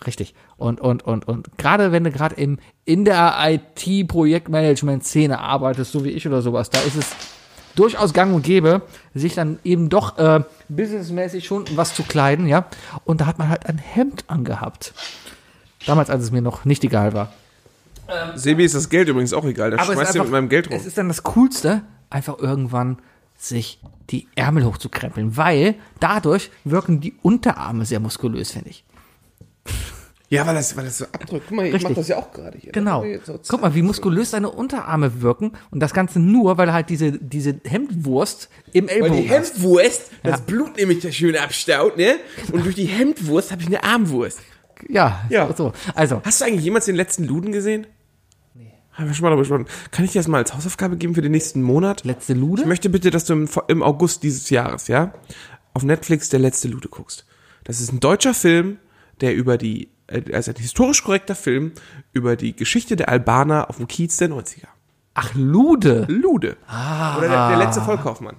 richtig. Und, und, und, und gerade wenn du gerade im, in der IT-Projektmanagement-Szene arbeitest, so wie ich oder sowas, da ist es durchaus gang und gäbe, sich dann eben doch äh, businessmäßig schon was zu kleiden, ja. Und da hat man halt ein Hemd angehabt. Damals, als es mir noch nicht egal war. Sebi ist das Geld übrigens auch egal. Da Aber es ist schmeißt du einfach, mit meinem Geld rum. Es ist dann das Coolste, einfach irgendwann sich die Ärmel hochzukrempeln, weil dadurch wirken die Unterarme sehr muskulös, finde ich. Ja, weil das, weil das so abdrückt. Guck mal, ich Richtig. mach das ja auch gerade hier. Genau. Guck mal, wie muskulös deine Unterarme wirken und das Ganze nur, weil halt diese, diese Hemdwurst im Weil Ellbogen die hast. Hemdwurst, Ja. das Blut nämlich da schön abstaut, ne? Und durch die Hemdwurst habe ich eine Armwurst. Ja, Ja. so. Also, Hast du eigentlich jemals den letzten Luden gesehen? Haben wir schon mal darüber gesprochen. Kann ich dir das mal als Hausaufgabe geben für den nächsten Monat? letzte Lude. Ich möchte bitte, dass du im, im August dieses Jahres, ja, auf Netflix der letzte Lude guckst. Das ist ein deutscher Film, der über die, äh, also ein historisch korrekter Film über die Geschichte der Albaner auf dem Kiez der 90er. Ach, Lude. Lude. Oder der, der letzte Vollkaufmann.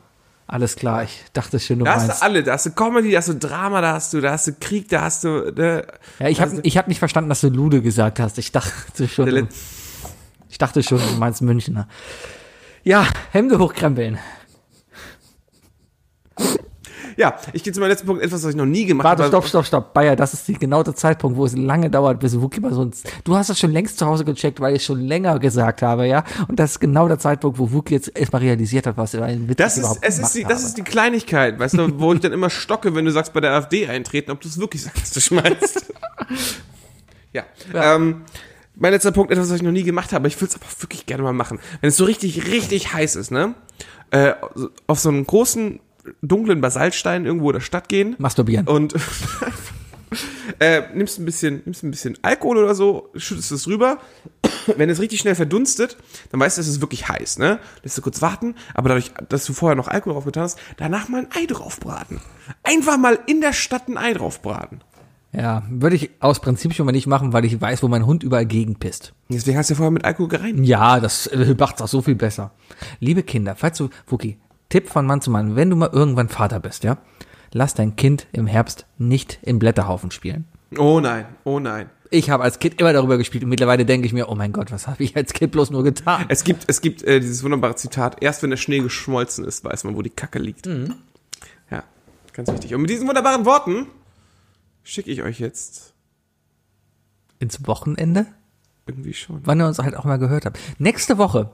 Alles klar, ich dachte schon, du Da hast meinst. du alle, da hast du Comedy, da hast du Drama, da hast du, da hast du Krieg, da hast du, ne, Ja, ich habe ich hab nicht verstanden, dass du Lude gesagt hast. Ich dachte schon, der Let ich dachte schon, du meinst Münchner. Ja, Hemde hochkrempeln. Ja, ich gehe zu meinem letzten Punkt, etwas, was ich noch nie gemacht Warte, habe. stopp, stopp, stopp. Bayer, das ist die, genau der Zeitpunkt, wo es lange dauert, bis Wookie mal so ein, Du hast das schon längst zu Hause gecheckt, weil ich schon länger gesagt habe, ja? Und das ist genau der Zeitpunkt, wo Wookie jetzt erstmal realisiert hat, was er einen Witz Das ist, überhaupt es ist die, das habe. ist die Kleinigkeit, weißt du, wo ich dann immer stocke, wenn du sagst, bei der AfD eintreten, ob du es wirklich sarkastisch meinst. ja. Ähm, mein letzter Punkt, etwas, was ich noch nie gemacht habe, ich will es aber wirklich gerne mal machen. Wenn es so richtig, richtig heiß ist, ne? Äh, auf so einen großen, dunklen Basaltstein irgendwo in der Stadt gehen Masturbieren. und äh, nimmst ein bisschen, nimmst ein bisschen Alkohol oder so, schüttest es rüber. Wenn es richtig schnell verdunstet, dann weißt du, es ist wirklich heiß, ne? Lässt du kurz warten, aber dadurch, dass du vorher noch Alkohol draufgetan hast, danach mal ein Ei draufbraten. Einfach mal in der Stadt ein Ei draufbraten. Ja, würde ich aus Prinzip schon mal nicht machen, weil ich weiß, wo mein Hund überall gegenpisst. Deswegen hast du ja vorher mit Alkohol gereinigt. Ja, das äh, macht's auch so viel besser. Liebe Kinder, falls du, Wookie, Tipp von Mann zu Mann, wenn du mal irgendwann Vater bist, ja, lass dein Kind im Herbst nicht im Blätterhaufen spielen. Oh nein, oh nein. Ich habe als Kind immer darüber gespielt und mittlerweile denke ich mir, oh mein Gott, was habe ich als Kind bloß nur getan? Es gibt, es gibt äh, dieses wunderbare Zitat, erst wenn der Schnee geschmolzen ist, weiß man, wo die Kacke liegt. Ja, ganz wichtig. Und mit diesen wunderbaren Worten schicke ich euch jetzt Ins Wochenende, irgendwie schon. wann ihr uns halt auch mal gehört habt. Nächste Woche,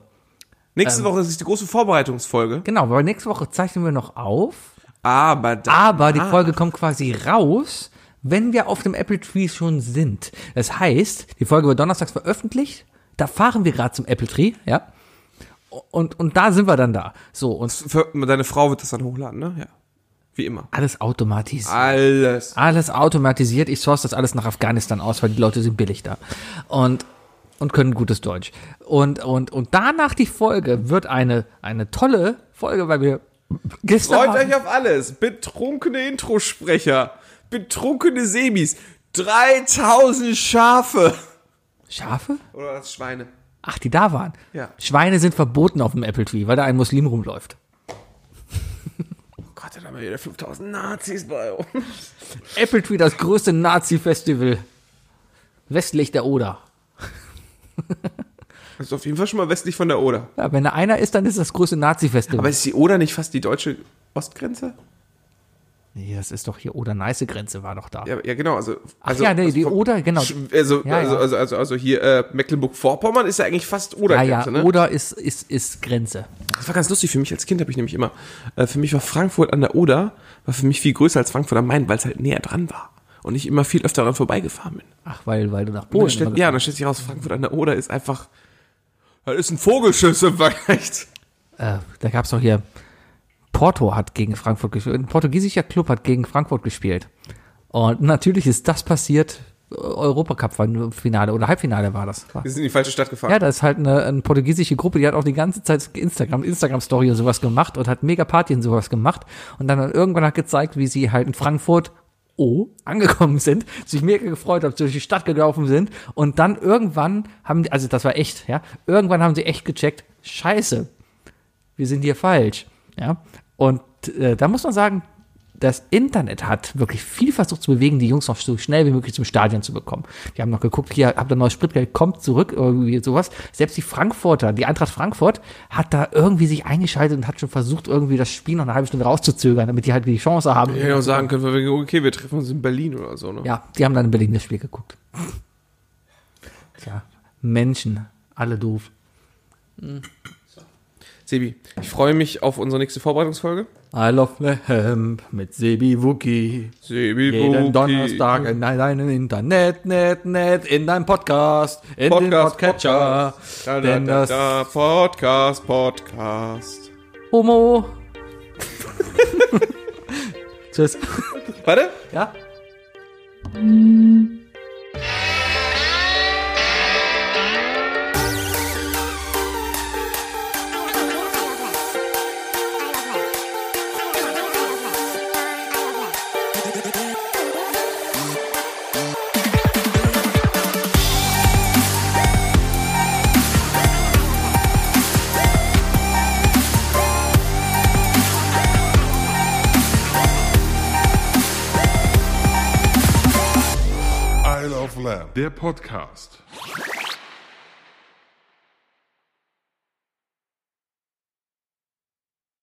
Nächste Woche ist die große Vorbereitungsfolge. genau, weil nächste Woche zeichnen wir noch auf. Aber da, Aber die Folge kommt quasi raus, wenn wir auf dem Apple Tree schon sind. Das heißt, die Folge wird donnerstags veröffentlicht. Da fahren wir gerade zum Apple Tree, ja. Und, und da sind wir dann da. So, und deine Frau wird das dann hochladen, ne? Ja. Wie immer. alles automatisiert. Alles. Alles automatisiert. Ich source das alles nach Afghanistan aus, weil die Leute sind billig da. Und, und können gutes Deutsch. Und, und, und danach die Folge wird eine, eine tolle Folge, weil wir gestern. Freut euch auf alles. Betrunkene Introsprecher. Betrunkene Sebis. 3000 Schafe. Schafe? Oder das Schweine. Ach, die da waren. Ja. Schweine sind verboten auf dem Apple Tree, weil da ein Muslim rumläuft. Haben wir wieder 5000 Nazis bei uns. Apple Tree, das größte Nazi-Festival westlich der Oder. Das ist auf jeden Fall schon mal westlich von der Oder. Ja, wenn da einer ist, dann ist das größte Nazi-Festival. Aber ist die Oder nicht fast die deutsche Ostgrenze? Nee, das ist doch hier Oder-Neiße-Grenze war doch da. Ja, ja genau. Also, Ach also, ja, nee, also die Oder, genau. Also, Ja, also, ja. also, also, also hier äh, Mecklenburg-Vorpommern ist ja eigentlich fast Ja, Oder-Grenze, ja, ne? Oder ist, ist, ist Grenze. Das war ganz lustig für mich. Als Kind habe ich nämlich immer, äh, für mich war Frankfurt an der Oder, war für mich viel größer als Frankfurt am Main, weil es halt näher dran war. Und ich immer viel öfter daran vorbeigefahren bin. Ach, weil, weil du nach Polen immer ja, dann stellt sich raus, Frankfurt an der Oder ist einfach, das ist ein Vogelschiss im Vergleich. äh, da gab's doch hier, Porto hat gegen Frankfurt gespielt, ein portugiesischer Club hat gegen Frankfurt gespielt. Und natürlich ist das passiert, äh, Europacup-Finale oder Halbfinale war das. Wir sind in die falsche Stadt gefahren. Ja, da ist halt eine, eine portugiesische Gruppe, die hat auch die ganze Zeit Instagram, Instagram-Story und sowas gemacht und hat mega Party und sowas gemacht und dann irgendwann hat gezeigt, wie sie halt in Frankfurt Oh, angekommen sind, sich mega gefreut haben, durch die Stadt gelaufen sind und dann irgendwann haben die, also das war echt, ja, irgendwann haben sie echt gecheckt, scheiße, wir sind hier falsch, ja, und äh, da muss man sagen, das Internet hat wirklich viel versucht zu bewegen, die Jungs noch so schnell wie möglich zum Stadion zu bekommen. Die haben noch geguckt, hier habt ihr neues Spritgeld, kommt zurück, irgendwie sowas. Selbst die Frankfurter, die Eintracht Frankfurt, hat da irgendwie sich eingeschaltet und hat schon versucht, irgendwie das Spiel noch eine halbe Stunde rauszuzögern, damit die halt die Chance haben. Ja, auch sagen können, wir, okay, wir treffen uns in Berlin oder so, ne? Ja, die haben dann in Berlin das Spiel geguckt. Tja, Menschen, alle doof. Sebi, ich freue mich auf unsere nächste Vorbereitungsfolge. I love Lamp mit Sebi Wookie. Sebi Jeden Buki. Donnerstag in deinem Internet, net, net, in deinem Podcast, in Podcast, den Podcatcher. Da, da, Denn da, das da, Podcast, Podcast. Homo. Tschüss. Warte. Ja? Der Podcast.